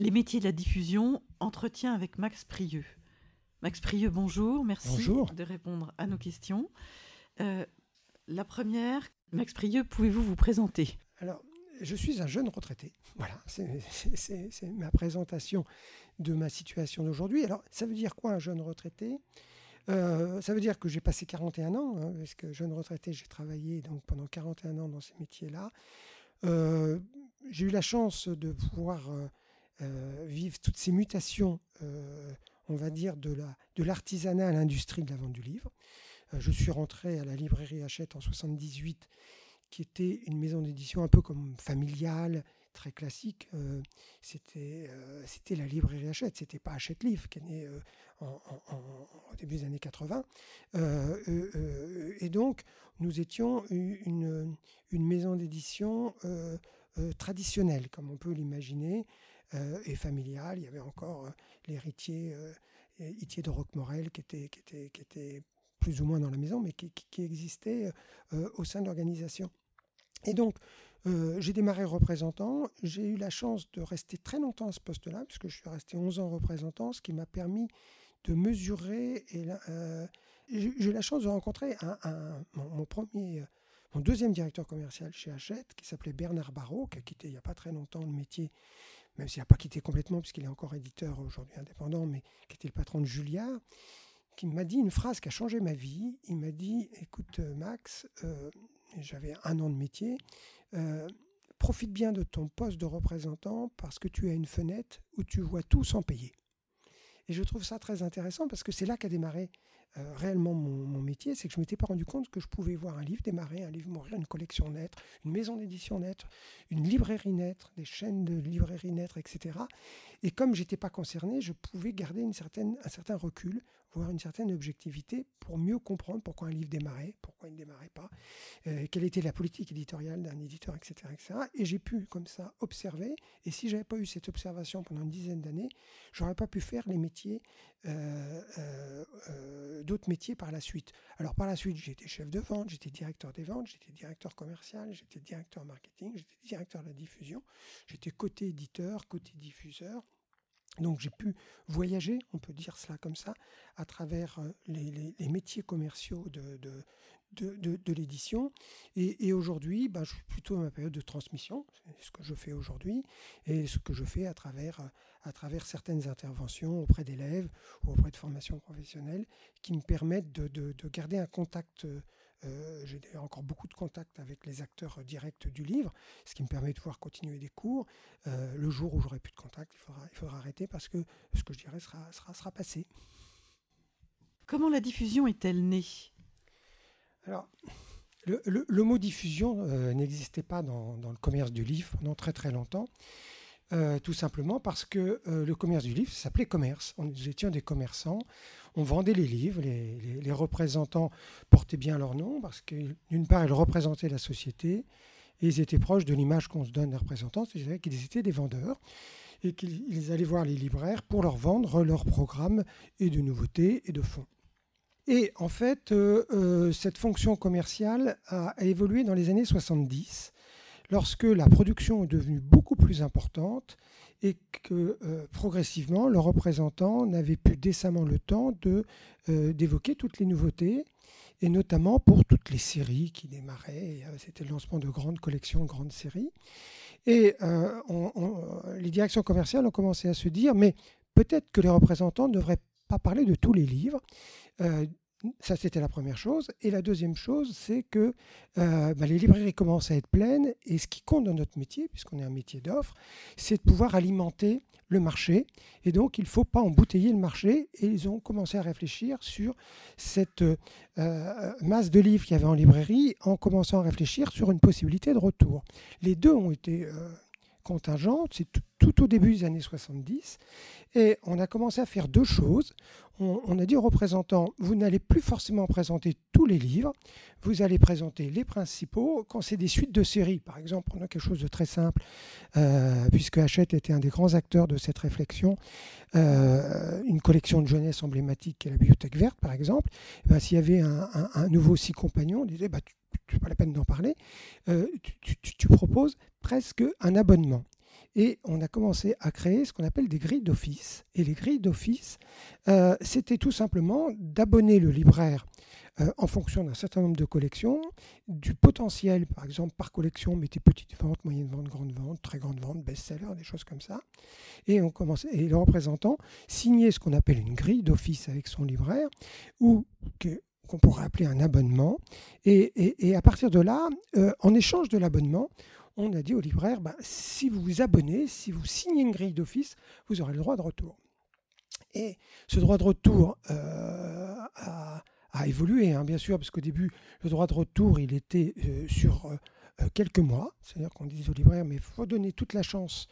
Les métiers de la diffusion, entretien avec Max Prieux. Max Prieux, bonjour, merci de répondre à nos questions. Euh, la première, Max Prieux, pouvez-vous vous présenter? Alors, je suis un jeune retraité. Voilà, c'est ma présentation de ma situation d'aujourd'hui. Alors, ça veut dire quoi un jeune retraité? Euh, ça veut dire que j'ai passé 41 ans, hein, parce que jeune retraité, j'ai travaillé donc pendant 41 ans dans ces métiers-là. Euh, j'ai eu la chance de pouvoir euh, vivre toutes ces mutations, on va dire, de l'artisanat la, de à l'industrie de la vente du livre. je suis rentré à la librairie Hachette en 78, qui était une maison d'édition un peu comme familiale, très classique. c'était la librairie Hachette, c'était pas Hachette Livre qui est né au début des années 80. et donc, nous étions une, une maison d'édition traditionnelle, comme on peut l'imaginer, et familiale. Il y avait encore l'héritier de Roquemorel qui était, qui, était, qui était plus ou moins dans la maison, mais qui, qui existait au sein de l'organisation. Et donc, euh, j'ai démarré représentant. J'ai eu la chance de rester très longtemps à ce poste-là, puisque je suis resté 11 ans représentant, ce qui m'a permis de mesurer. Et euh, j'ai eu la chance de rencontrer mon, premier, mon deuxième directeur commercial chez Hachette, qui s'appelait Bernard Barrault, qui a quitté il n'y a pas très longtemps le métier, même s'il n'a pas quitté complètement, puisqu'il est encore éditeur aujourd'hui indépendant, mais qui était le patron de Julia, qui m'a dit une phrase qui a changé ma vie. Il m'a dit Écoute, Max, euh, j'avais un an de métier. Euh, profite bien de ton poste de représentant parce que tu as une fenêtre où tu vois tout sans payer. Et je trouve ça très intéressant parce que c'est là qu'a démarré euh, réellement mon, métier, c'est que je ne m'étais pas rendu compte que je pouvais voir un livre démarrer, un livre mourir, une collection naître, une maison d'édition naître, une librairie naître, des chaînes de librairies naître, etc. Et comme j'étais pas concerné, je pouvais garder une certaine, un certain recul, voire une certaine objectivité pour mieux comprendre pourquoi un livre démarrait, pourquoi il ne démarrait pas, euh, quelle était la politique éditoriale d'un éditeur, etc., etc. Et j'ai pu comme ça observer. Et si j'avais pas eu cette observation pendant une dizaine d'années, j'aurais pas pu faire les métiers euh, d'autres métiers par la suite. Alors par la suite, j'étais chef de vente, j'étais directeur des ventes, j'étais directeur commercial, j'étais directeur marketing, j'étais directeur de la diffusion, j'étais côté éditeur, côté diffuseur. Donc j'ai pu voyager, on peut dire cela comme ça, à travers euh, les, métiers commerciaux de, de, l'édition. Et, aujourd'hui, bah, je suis plutôt dans ma période de transmission, c'est ce que je fais aujourd'hui, et ce que je fais à travers, à travers certaines interventions auprès d'élèves ou auprès de formations professionnelles qui me permettent de, garder un contact. Euh, j'ai encore beaucoup de contacts avec les acteurs directs du livre, ce qui me permet de pouvoir continuer des cours. Euh, le jour où j'aurai plus de contact, il faudra, il faudra arrêter parce que ce que je dirais sera, sera, sera passé. Comment la diffusion est-elle née? Alors, le, mot diffusion euh, n'existait pas dans, le commerce du livre pendant très très longtemps, euh, tout simplement parce que euh, le commerce du livre s'appelait commerce. Nous étions des commerçants, on vendait les livres, les, représentants portaient bien leur nom parce que d'une part ils représentaient la société et ils étaient proches de l'image qu'on se donne des représentants, c'est-à-dire qu'ils étaient des vendeurs et qu'ils allaient voir les libraires pour leur vendre leurs programmes et de nouveautés et de fonds. Et en fait, euh, cette fonction commerciale a, évolué dans les années 70, lorsque la production est devenue beaucoup plus importante et que euh, progressivement, le représentant n'avait plus décemment le temps de, d'évoquer toutes les nouveautés, et notamment pour toutes les séries qui démarraient. C'était le lancement de grandes collections, grandes séries. Et les directions commerciales ont commencé à se dire, mais peut-être que les représentants ne devraient pas parler de tous les livres. Euh, ça, c'était la première chose. Et la deuxième chose, c'est que euh, bah, les librairies commencent à être pleines. Et ce qui compte dans notre métier, puisqu'on est un métier d'offre, c'est de pouvoir alimenter le marché. Et donc, il ne faut pas embouteiller le marché. Et ils ont commencé à réfléchir sur cette euh, masse de livres qu'il y avait en librairie, en commençant à réfléchir sur une possibilité de retour. Les deux ont été contingentes. C'est tout, au début des années 70. Et on a commencé à faire deux choses on, a dit aux représentants, vous n'allez plus forcément présenter tous les livres, vous allez présenter les principaux. Quand c'est des suites de séries, par exemple, on a quelque chose de très simple, euh, puisque Hachette était un des grands acteurs de cette réflexion, euh, une collection de jeunesse emblématique qui est la Bibliothèque Verte, par exemple, eh ben, s'il y avait un, nouveau six compagnons, on disait, bah, pas la peine d'en parler, euh, tu proposes presque un abonnement. et on a commencé à créer ce qu'on appelle des grilles d'office. Et les grilles d'office, euh, c'était tout simplement d'abonner le libraire euh, en fonction d'un certain nombre de collections, du potentiel, par exemple par collection, mettez petite vente, moyenne vente, grande vente, très grande vente, best-seller, des choses comme ça. Et, on commence, et le représentant signait ce qu'on appelle une grille d'office avec son libraire, ou qu'on pourrait appeler un abonnement. Et, à partir de là, euh, en échange de l'abonnement, on a dit au libraire, bah, si vous vous abonnez, si vous signez une grille d'office, vous aurez le droit de retour. Et ce droit de retour euh, a, évolué, hein, bien sûr, parce qu'au début, le droit de retour, il était euh, sur quelques mois. C'est-à-dire qu'on disait au libraire, mais il faut donner toute la chance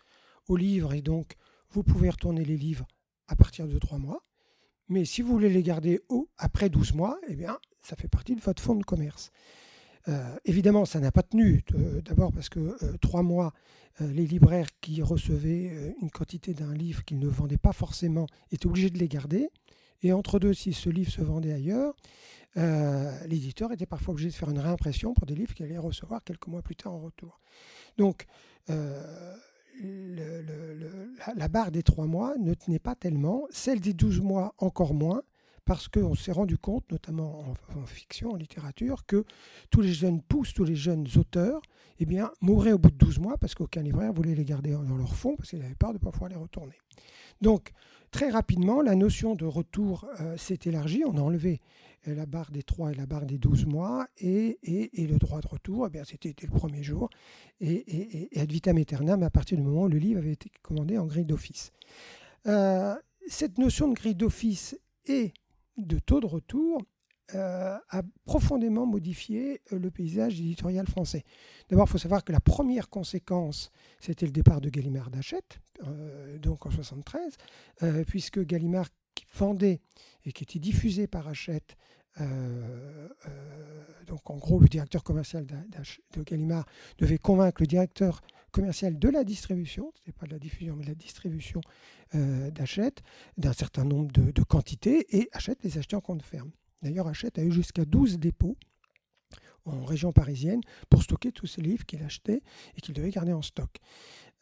au livre, et donc vous pouvez retourner les livres à partir de trois mois. Mais si vous voulez les garder après 12 mois, eh bien, ça fait partie de votre fonds de commerce. Euh, évidemment, ça n'a pas tenu. D'abord parce que euh, trois mois, euh, les libraires qui recevaient une quantité d'un livre qu'ils ne vendaient pas forcément étaient obligés de les garder. Et entre deux, si ce livre se vendait ailleurs, l'éditeur était parfois obligé de faire une réimpression pour des livres qu'il allait recevoir quelques mois plus tard en retour. Donc, la, barre des trois mois ne tenait pas tellement, celle des douze mois encore moins, parce qu'on s'est rendu compte, notamment en, fiction, en littérature, que tous les jeunes pousses, tous les jeunes auteurs, eh bien, mouraient au bout de 12 mois parce qu'aucun libraire voulait les garder dans leur fond parce qu'ils avaient peur de ne pas pouvoir les retourner. Donc, très rapidement, la notion de retour euh, s'est élargie. On a enlevé la barre des 3 et la barre des 12 mois et, le droit de retour, eh c'était le premier jour. Et, ad vitam aeternam à partir du moment où le livre avait été commandé en grille d'office. Euh, cette notion de grille d'office est de taux de retour euh, a profondément modifié euh, le paysage éditorial français. D'abord, il faut savoir que la première conséquence, c'était le départ de Gallimard d'Hachette, donc en 73, puisque Gallimard qui vendait et qui était diffusé par Hachette donc en gros, le directeur commercial de Gallimard devait convaincre le directeur commercial de la distribution, ce n'était pas de la diffusion, mais de la distribution euh, d'Hachette, d'un certain nombre de, quantités, et Hachette les achetait en compte ferme. D'ailleurs, Hachette a eu jusqu'à 12 dépôts en région parisienne pour stocker tous ces livres qu'il achetait et qu'il devait garder en stock.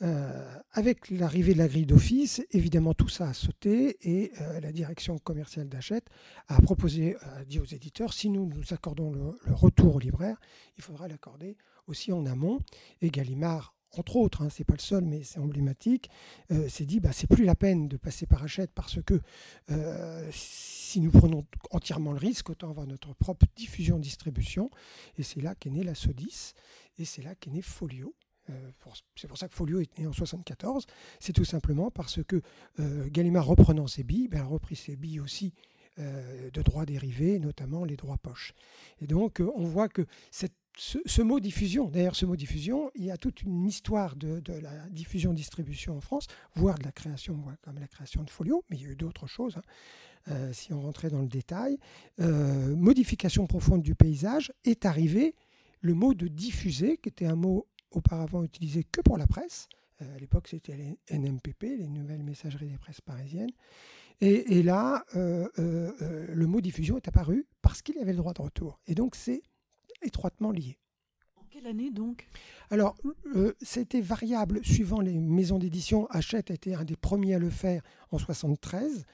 Euh, avec l'arrivée de la grille d'office, évidemment tout ça a sauté et euh, la direction commerciale d'Hachette a proposé, a dit aux éditeurs, si nous nous accordons le, le retour au libraire, il faudra l'accorder aussi en amont. Et Gallimard entre autres, hein, c'est pas le seul, mais c'est emblématique, euh, s'est dit bah, c'est plus la peine de passer par Hachette parce que euh, si nous prenons entièrement le risque, autant avoir notre propre diffusion-distribution. Et c'est là qu'est né la Sodis et c'est là qu'est né Folio. Euh, c'est pour ça que Folio est né en 74. C'est tout simplement parce que Gallimard reprenant ses billes, ben, a repris ses billes aussi de droits dérivés, notamment les droits poches. Et donc, on voit que ce, mot diffusion, d'ailleurs ce mot diffusion, il y a toute une histoire de, la diffusion-distribution en France, voire de la création, comme la création de Folio, mais il y a eu d'autres choses, hein. euh, si on rentrait dans le détail. Euh, modification profonde du paysage, est arrivé le mot de diffuser, qui était un mot auparavant utilisé que pour la presse. Euh, à l'époque, c'était les NMPP, les nouvelles messageries des presses parisiennes. Et, et là, le mot diffusion est apparu parce qu'il y avait le droit de retour. Et donc, c'est étroitement liés. En quelle année donc? Alors, euh, c'était variable suivant les maisons d'édition. Hachette était un des premiers à le faire en 73.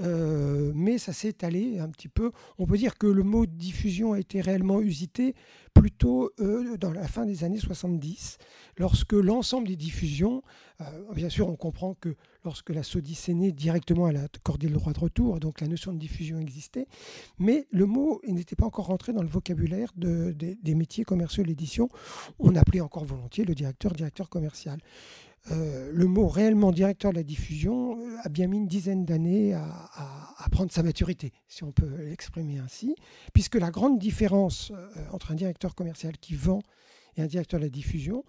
Euh, mais ça s'est étalé un petit peu. On peut dire que le mot diffusion a été réellement usité plutôt euh, dans la fin des années 70, lorsque l'ensemble des diffusions, euh, bien sûr on comprend que lorsque la SODIS est née, directement elle a accordé le droit de retour, donc la notion de diffusion existait, mais le mot n'était pas encore rentré dans le vocabulaire des métiers commerciaux de l'édition. On appelait encore volontiers le directeur directeur commercial. Euh, le mot réellement directeur de la diffusion euh, a bien mis une dizaine d'années à, prendre sa maturité, si on peut l'exprimer ainsi, puisque la grande différence euh, entre un directeur commercial qui vend et un directeur de la diffusion,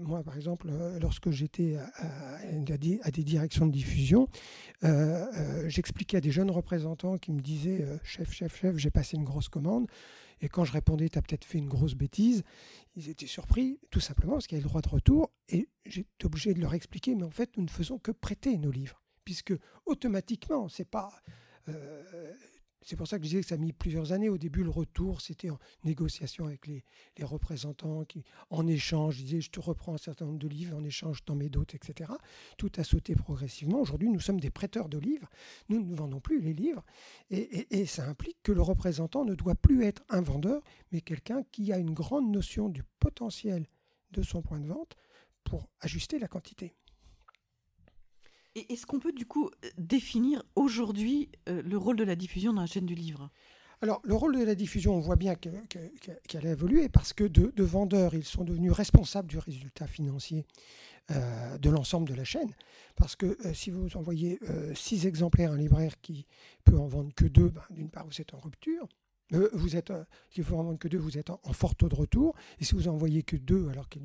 moi par exemple, lorsque j'étais à, des directions de diffusion, j'expliquais à des jeunes représentants qui me disaient chef, chef, chef, j'ai passé une grosse commande. Et quand je répondais, tu as peut-être fait une grosse bêtise, ils étaient surpris, tout simplement parce qu'il y avait le droit de retour. Et j'étais obligé de leur expliquer, mais en fait, nous ne faisons que prêter nos livres. Puisque automatiquement, c'est pas. Euh, c'est pour ça que je disais que ça a mis plusieurs années. Au début, le retour, c'était en négociation avec les, représentants qui, en échange, disaient je te reprends un certain nombre de livres, en échange, je t'en mets d'autres, etc. Tout a sauté progressivement. Aujourd'hui, nous sommes des prêteurs de livres. Nous ne vendons plus les livres. Et, ça implique que le représentant ne doit plus être un vendeur, mais quelqu'un qui a une grande notion du potentiel de son point de vente pour ajuster la quantité. Et est-ce qu'on peut du coup définir aujourd'hui euh, le rôle de la diffusion dans la chaîne du livre? Alors, le rôle de la diffusion, on voit bien qu'elle a évolué parce que de, vendeurs, ils sont devenus responsables du résultat financier euh, de l'ensemble de la chaîne. Parce que euh, si vous envoyez six exemplaires à un libraire qui peut en vendre que deux, ben, d'une part, vous êtes en rupture. Euh, vous êtes, euh, s'il faut en vendre que deux, vous êtes en, fort taux de retour. Et si vous envoyez que deux, alors qu'il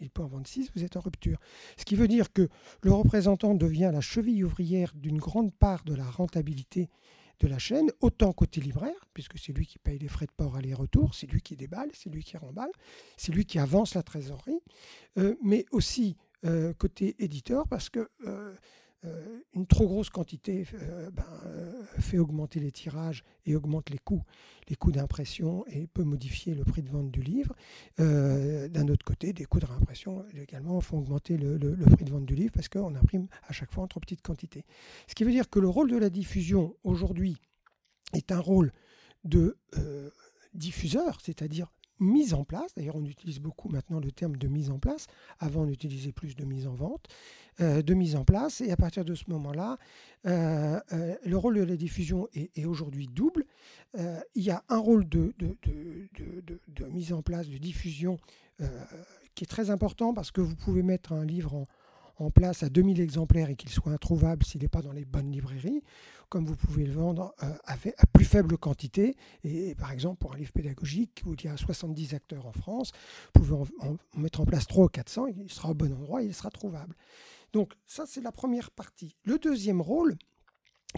il peut en vendre six, vous êtes en rupture. Ce qui veut dire que le représentant devient la cheville ouvrière d'une grande part de la rentabilité de la chaîne, autant côté libraire, puisque c'est lui qui paye les frais de port aller-retour, c'est lui qui déballe, c'est lui qui remballe, c'est lui qui avance la trésorerie, euh, mais aussi côté éditeur, parce que euh, une trop grosse quantité euh, ben, euh, fait augmenter les tirages et augmente les coûts, les coûts d'impression et peut modifier le prix de vente du livre. D'un autre côté, des coûts de réimpression également font augmenter le, prix de vente du livre parce qu'on imprime à chaque fois en trop petite quantité. Ce qui veut dire que le rôle de la diffusion aujourd'hui est un rôle de diffuseur, c'est-à-dire mise en place. D'ailleurs, on utilise beaucoup maintenant le terme de mise en place. Avant, on utilisait plus de mise en vente, euh, de mise en place. Et à partir de ce moment-là, euh, euh, le rôle de la diffusion est, aujourd'hui double. il y a un rôle de, mise en place, de diffusion qui est très important parce que vous pouvez mettre un livre en, en place à 2000 exemplaires et qu'il soit introuvable s'il n'est pas dans les bonnes librairies, comme vous pouvez le vendre euh, à, plus faible quantité. Et, par exemple, pour un livre pédagogique où il y a 70 acteurs en France, vous pouvez en, mettre en place 300 ou 400, il sera au bon endroit, il sera trouvable. Donc ça, c'est la première partie. Le deuxième rôle,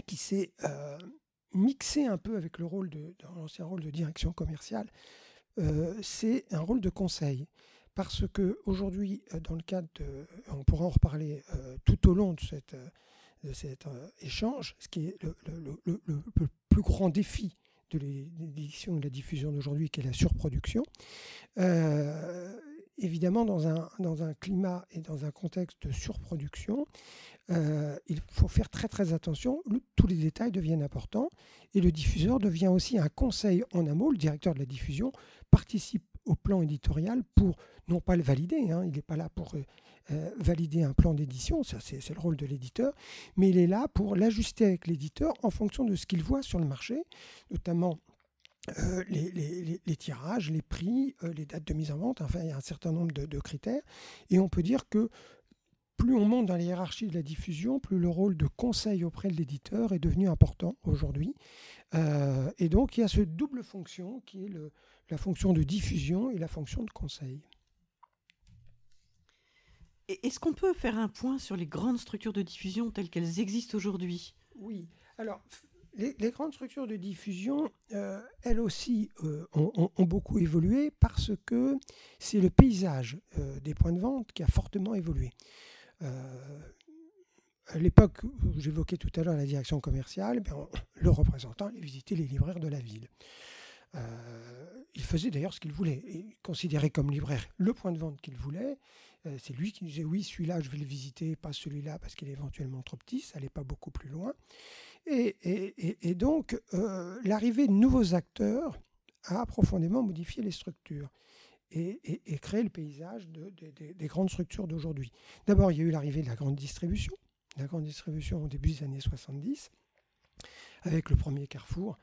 qui s'est euh, mixé un peu avec le rôle de, l'ancien rôle de direction commerciale, euh, c'est un rôle de conseil parce que aujourd'hui, dans le cadre de, on pourra en reparler tout au long de, cette, de cet échange, ce qui est le, plus grand défi de l'édition et de la diffusion d'aujourd'hui, qui est la surproduction. évidemment, dans un, dans un climat et dans un contexte de surproduction, il faut faire très très attention. tous les détails deviennent importants et le diffuseur devient aussi un conseil en amont. Le directeur de la diffusion participe au plan éditorial pour non pas le valider, hein, il n'est pas là pour euh, euh, valider un plan d'édition, ça c'est le rôle de l'éditeur, mais il est là pour l'ajuster avec l'éditeur en fonction de ce qu'il voit sur le marché, notamment euh, les, tirages, les prix, les dates de mise en vente, enfin il y a un certain nombre de, critères, et on peut dire que plus on monte dans la hiérarchie de la diffusion, plus le rôle de conseil auprès de l'éditeur est devenu important aujourd'hui. et donc il y a cette double fonction qui est le, la fonction de diffusion et la fonction de conseil. Est-ce qu'on peut faire un point sur les grandes structures de diffusion telles qu'elles existent aujourd'hui? Oui. Alors, les, grandes structures de diffusion, euh, elles aussi, euh, ont, beaucoup évolué parce que c'est le paysage euh, des points de vente qui a fortement évolué. à l'époque où j'évoquais tout à l'heure la direction commerciale, eh le représentant allait visiter les libraires de la ville. Il faisait d'ailleurs ce qu'il voulait. Il considérait comme libraire le point de vente qu'il voulait euh, c'est lui qui disait oui, celui-là, je vais le visiter, pas celui-là parce qu'il est éventuellement trop petit, ça n'allait pas beaucoup plus loin. Et, donc, euh, l'arrivée de nouveaux acteurs a profondément modifié les structures et, créé le paysage des grandes structures d'aujourd'hui. D'abord, il y a eu l'arrivée de la grande distribution, la grande distribution au début des années 70, avec le premier Carrefour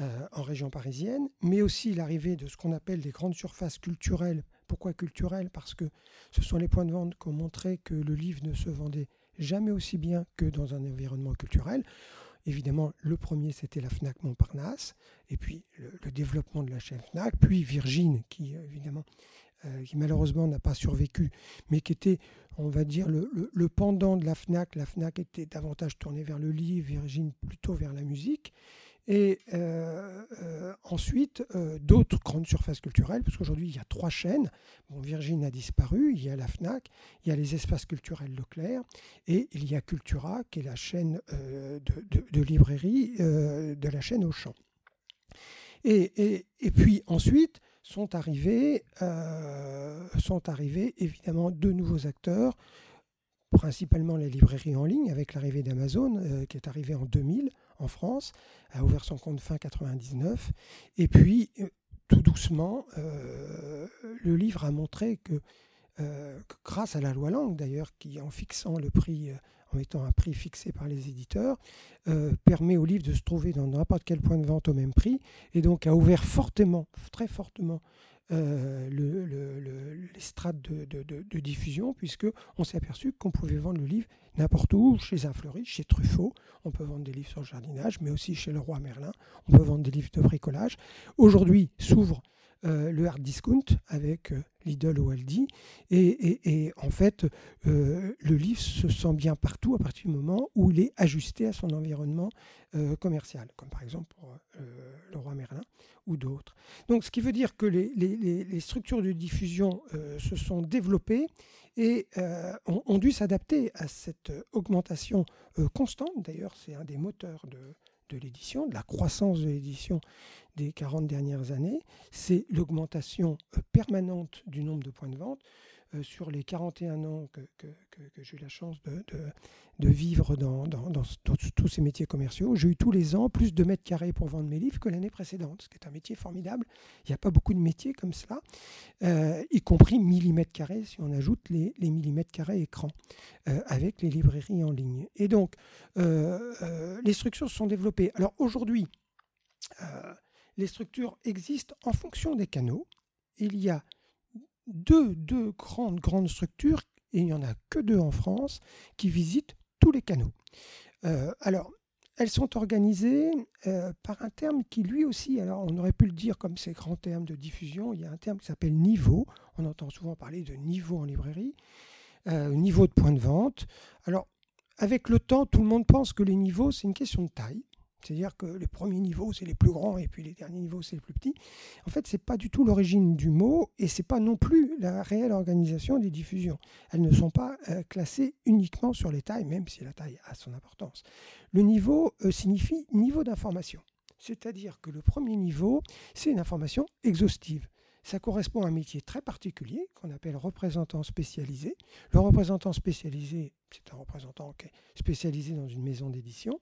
euh, en région parisienne, mais aussi l'arrivée de ce qu'on appelle des grandes surfaces culturelles pourquoi culturel Parce que ce sont les points de vente qui ont montré que le livre ne se vendait jamais aussi bien que dans un environnement culturel. Évidemment, le premier, c'était la FNAC Montparnasse, et puis le, développement de la chaîne FNAC, puis Virgin, qui évidemment, euh, qui malheureusement n'a pas survécu, mais qui était, on va dire, le, le, pendant de la FNAC. La FNAC était davantage tournée vers le livre, Virgin plutôt vers la musique. Et euh, euh, ensuite, euh, d'autres grandes surfaces culturelles, parce qu'aujourd'hui, il y a trois chaînes. Bon, Virgin a disparu, il y a la FNAC, il y a les espaces culturels Leclerc, et il y a Cultura, qui est la chaîne de, de, librairie de la chaîne Auchan. Et, puis ensuite sont arrivés, sont arrivés évidemment de nouveaux acteurs, principalement la librairie en ligne avec l'arrivée d'Amazon qui est arrivée en 2000 en France, a ouvert son compte fin 99. Et puis euh, tout doucement, le livre a montré que, grâce à la loi Langue d'ailleurs, qui en fixant le prix en mettant un prix fixé par les éditeurs, euh, permet au livre de se trouver dans n'importe quel point de vente au même prix, et donc a ouvert fortement, très fortement, euh, les strates de, diffusion, puisqu'on s'est aperçu qu'on pouvait vendre le livre n'importe où, chez un fleuriste, chez Truffaut, on peut vendre des livres sur le jardinage, mais aussi chez le roi Merlin, on peut vendre des livres de bricolage. Aujourd'hui s'ouvre euh, le hard discount avec euh, Lidl ou Aldi. Et, en fait, euh, le livre se sent bien partout à partir du moment où il est ajusté à son environnement commercial, comme par exemple pour le roi Merlin ou d'autres. Donc, ce qui veut dire que les, structures de diffusion se sont développées et ont, dû s'adapter à cette augmentation constante. D'ailleurs, c'est un des moteurs de, l'édition, de la croissance de l'édition des 40 dernières années, c'est l'augmentation euh, permanente du nombre de points de vente. Euh, sur les 41 ans que, j'ai eu la chance de, vivre dans, tous ces métiers commerciaux, j'ai eu tous les ans plus de mètres carrés pour vendre mes livres que l'année précédente, ce qui est un métier formidable. Il n'y a pas beaucoup de métiers comme cela, euh, y compris millimètres carrés si on ajoute les, millimètres carrés écran, avec les librairies en ligne. Et donc, les structures se sont développées. Alors aujourd'hui, les structures existent en fonction des canaux. Il y a deux, grandes, grandes structures, et il n'y en a que deux en France, qui visitent tous les canaux. Euh, alors, elles sont organisées euh, par un terme qui lui aussi, alors on aurait pu le dire comme ces grands termes de diffusion, il y a un terme qui s'appelle niveau, on entend souvent parler de niveau en librairie, euh, niveau de point de vente. Alors, avec le temps, tout le monde pense que les niveaux, c'est une question de taille. C'est-à-dire que les premiers niveaux, c'est les plus grands et puis les derniers niveaux, c'est les plus petits. En fait, ce n'est pas du tout l'origine du mot et ce n'est pas non plus la réelle organisation des diffusions. Elles ne sont pas euh, classées uniquement sur les tailles, même si la taille a son importance. Le niveau euh, signifie niveau d'information. C'est-à-dire que le premier niveau, c'est une information exhaustive. Ça correspond à un métier très particulier qu'on appelle représentant spécialisé. Le représentant spécialisé, c'est un représentant qui est spécialisé dans une maison d'édition.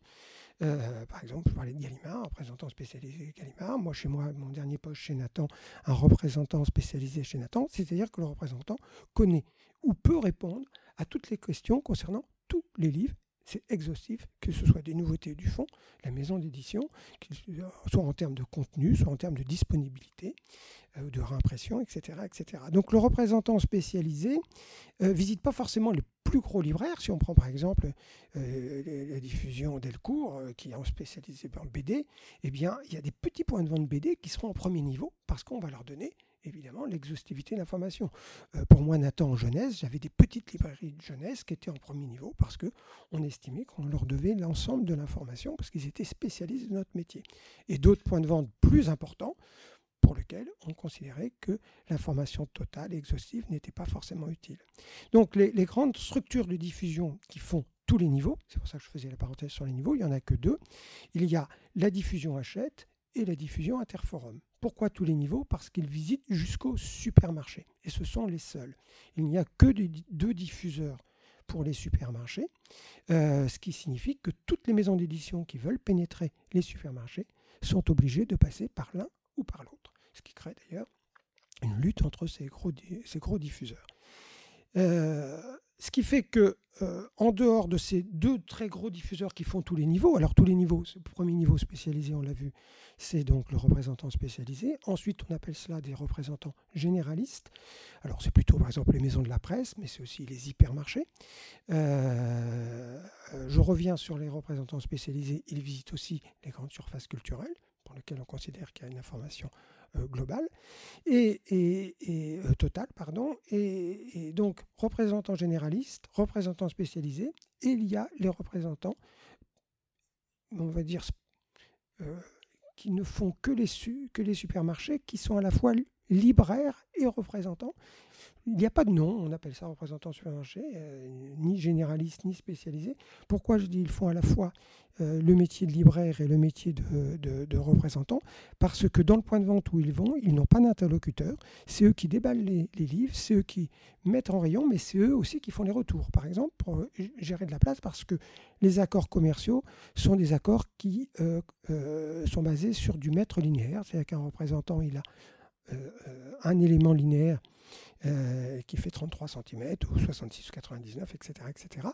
Euh, par exemple, je parlais de Gallimard, représentant spécialisé Gallimard. Moi, chez moi, mon dernier poste chez Nathan, un représentant spécialisé chez Nathan. C'est-à-dire que le représentant connaît ou peut répondre à toutes les questions concernant tous les livres c'est exhaustif, que ce soit des nouveautés du fond, la maison d'édition, soit en termes de contenu, soit en termes de disponibilité, euh, de réimpression, etc., etc. Donc le représentant spécialisé ne euh, visite pas forcément les plus gros libraires. Si on prend par exemple euh, la diffusion Delcourt, qui est spécialisé en BD, eh bien il y a des petits points de vente BD qui seront en premier niveau parce qu'on va leur donner évidemment l'exhaustivité de l'information. pour moi, Nathan, en jeunesse, j'avais des petites librairies de jeunesse qui étaient en premier niveau parce qu'on estimait qu'on leur devait l'ensemble de l'information parce qu'ils étaient spécialisés de notre métier. Et d'autres points de vente plus importants pour lequel on considérait que l'information totale et exhaustive n'était pas forcément utile. Donc les, grandes structures de diffusion qui font tous les niveaux, c'est pour ça que je faisais la parenthèse sur les niveaux, il n'y en a que deux. Il y a la diffusion Hachette et la diffusion Interforum. Pourquoi tous les niveaux? Parce qu'ils visitent jusqu'au supermarché. Et ce sont les seuls. Il n'y a que deux diffuseurs pour les supermarchés, euh, ce qui signifie que toutes les maisons d'édition qui veulent pénétrer les supermarchés sont obligées de passer par l'un ou par l'autre ce qui crée d'ailleurs une lutte entre ces gros, ces gros diffuseurs. Euh, ce qui fait que, euh, en dehors de ces deux très gros diffuseurs qui font tous les niveaux, alors tous les niveaux, le premier niveau spécialisé, on l'a vu, c'est donc le représentant spécialisé. Ensuite, on appelle cela des représentants généralistes. Alors, c'est plutôt, par exemple, les maisons de la presse, mais c'est aussi les hypermarchés. Euh, je reviens sur les représentants spécialisés. Ils visitent aussi les grandes surfaces culturelles, pour lesquelles on considère qu'il y a une information global et, et, euh, total, pardon, et, donc représentants généralistes, représentants spécialisés, et il y a les représentants, on va dire, euh, qui ne font que les, que les supermarchés, qui sont à la fois libraire et représentant. Il n'y a pas de nom, on appelle ça représentant supermarché, euh, ni généraliste ni spécialisé. Pourquoi je dis ils font à la fois euh, le métier de libraire et le métier de, représentant? Parce que dans le point de vente où ils vont, ils n'ont pas d'interlocuteur. C'est eux qui déballent les, livres, c'est eux qui mettent en rayon, mais c'est eux aussi qui font les retours. Par exemple, pour euh, gérer de la place, parce que les accords commerciaux sont des accords qui sont basés sur du mètre linéaire. C'est-à-dire qu'un représentant, il a un élément linéaire euh, qui fait 33 cm ou 66 ou 99, etc., etc.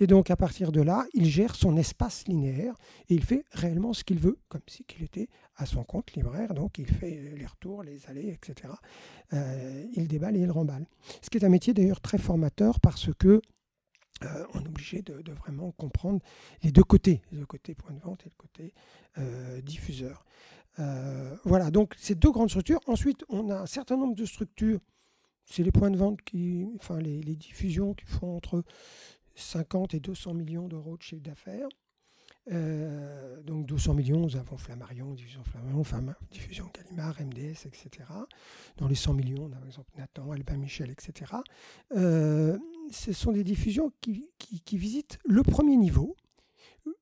Et donc à partir de là, il gère son espace linéaire et il fait réellement ce qu'il veut, comme si il était à son compte libraire. Donc il fait les retours, les allées, etc. Euh, il déballe et il remballe. Ce qui est un métier d'ailleurs très formateur parce que euh, on est obligé de, vraiment comprendre les deux côtés, le côté point de vente et le côté diffuseur. Voilà, donc ces deux grandes structures. Ensuite, on a un certain nombre de structures c'est les points de vente qui, enfin les, diffusions qui font entre 50 et 200 millions d'euros de chiffre d'affaires. Euh, donc 200 millions, nous avons Flammarion, Diffusion Flammarion, Diffusion Gallimard, MDS, etc. Dans les 100 millions, on a par exemple Nathan, Albin Michel, etc. Euh, ce sont des diffusions qui, qui, visitent le premier niveau,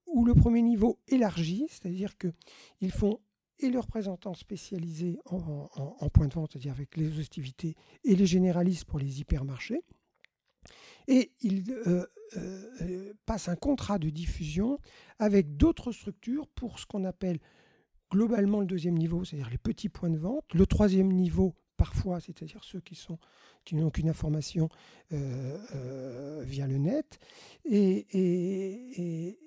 ou le premier niveau élargi, c'est-à-dire qu'ils font et les représentants spécialisés en, point de vente, c'est-à-dire avec les hostilités, et les généralistes pour les hypermarchés. Et ils euh, euh, passent un contrat de diffusion avec d'autres structures pour ce qu'on appelle globalement le deuxième niveau, c'est-à-dire les petits points de vente. Le troisième niveau, parfois, c'est-à-dire ceux qui qui n'ont qu'une information euh, via le net, et, et, et,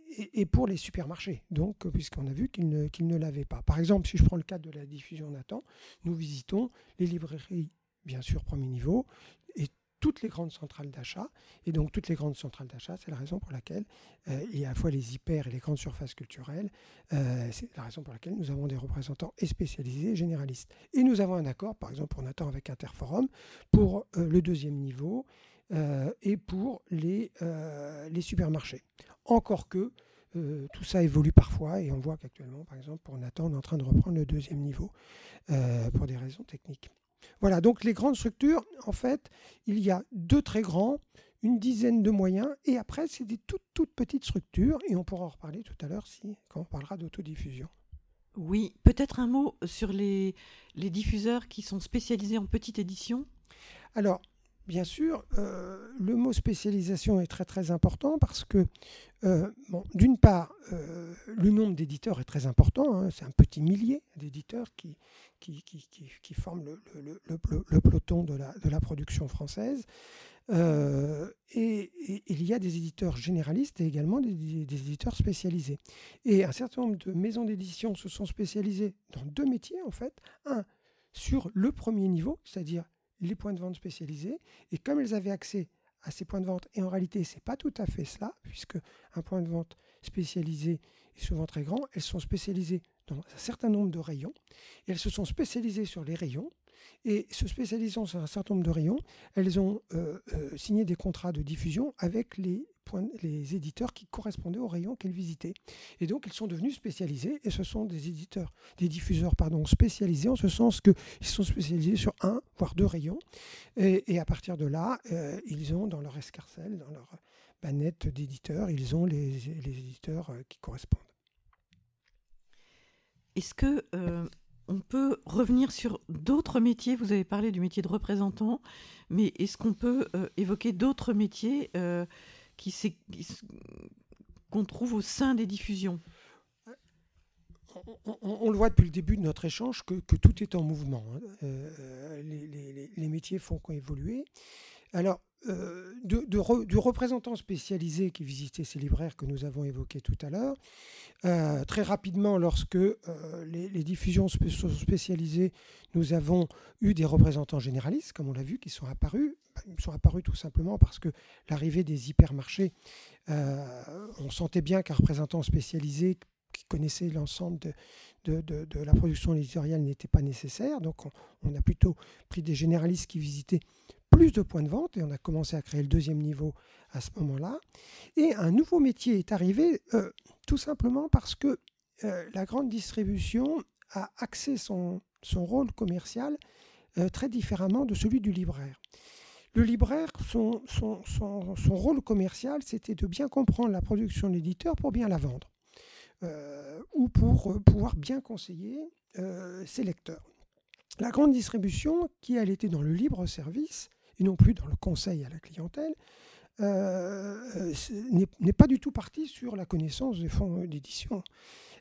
pour les supermarchés, donc, puisqu'on a vu qu'ils ne, l'avaient pas. Par exemple, si je prends le cas de la diffusion Nathan, nous visitons les librairies, bien sûr, premier niveau, et toutes les grandes centrales d'achat. Et donc, toutes les grandes centrales d'achat, c'est la raison pour laquelle euh, il y a à la fois les hyper et les grandes surfaces culturelles. Euh, c'est la raison pour laquelle nous avons des représentants et spécialisés et généralistes. Et nous avons un accord, par exemple, pour Nathan avec Interforum, pour euh, le deuxième niveau. Et pour les, les supermarchés. Encore que euh, tout ça évolue parfois et on voit qu'actuellement, par exemple, pour Nathan, on est en train de reprendre le deuxième niveau euh, pour des raisons techniques. Voilà, donc les grandes structures, en fait, il y a deux très grands, une dizaine de moyens, et après, c'est des toutes, toutes petites structures, et on pourra en reparler tout à l'heure si, quand on parlera d'autodiffusion. Oui, peut-être un mot sur les, les diffuseurs qui sont spécialisés en petite édition Alors, bien sûr, euh, le mot spécialisation est très très important parce que, euh, bon, d'une part, euh, le nombre d'éditeurs est très important. Hein, c'est un petit millier d'éditeurs qui, qui, qui, qui, forment le, le, le, peloton de la, de la production française. Et, il y a des éditeurs généralistes et également des, des, éditeurs spécialisés. Et un certain nombre de maisons d'édition se sont spécialisées dans deux métiers, en fait. Un, sur le premier niveau, c'est-à-dire les points de vente spécialisés. Et comme elles avaient accès à ces points de vente, et en réalité, ce n'est pas tout à fait cela, puisque un point de vente spécialisé est souvent très grand, elles sont spécialisées dans un certain nombre de rayons, et elles se sont spécialisées sur les rayons, et se spécialisant sur un certain nombre de rayons, elles ont euh, euh, signé des contrats de diffusion avec les éditeurs qui correspondaient aux rayons qu'elles visitaient. Et donc, ils sont devenus spécialisés, et ce sont des éditeurs, des diffuseurs, pardon, spécialisés, en ce sens qu'ils sont spécialisés sur un, voire deux rayons. Et, à partir de là, euh, ils ont dans leur escarcelle, dans leur banette d'éditeurs, ils ont les, éditeurs qui correspondent. Est-ce que on peut revenir sur d'autres métiers Vous avez parlé du métier de représentant, mais est-ce qu'on peut évoquer d'autres métiers qui qu'on trouve au sein des diffusions? On, le voit depuis le début de notre échange que, tout est en mouvement. Hein. Euh, les, métiers font qu'évoluer. Alors, euh, de, du représentant spécialisé qui visitait ces libraires que nous avons évoqués tout à l'heure, euh, très rapidement, lorsque les, diffusions sont spécialisées, nous avons eu des représentants généralistes, comme on l'a vu, qui sont apparus ils sont apparus tout simplement parce que l'arrivée des hypermarchés, euh, on sentait bien qu'un représentant spécialisé qui connaissait l'ensemble de, de, la production éditoriale n'était pas nécessaire. Donc on, a plutôt pris des généralistes qui visitaient plus de points de vente et on a commencé à créer le deuxième niveau à ce moment-là. Et un nouveau métier est arrivé euh, tout simplement parce que euh, la grande distribution a axé son, son rôle commercial très différemment de celui du libraire. Le libraire, son, rôle commercial, c'était de bien comprendre la production de l'éditeur pour bien la vendre, ou pour pouvoir bien conseiller ses lecteurs. La grande distribution, qui elle était dans le libre service, et non plus dans le conseil à la clientèle, euh, n'est pas du tout partie sur la connaissance des fonds d'édition.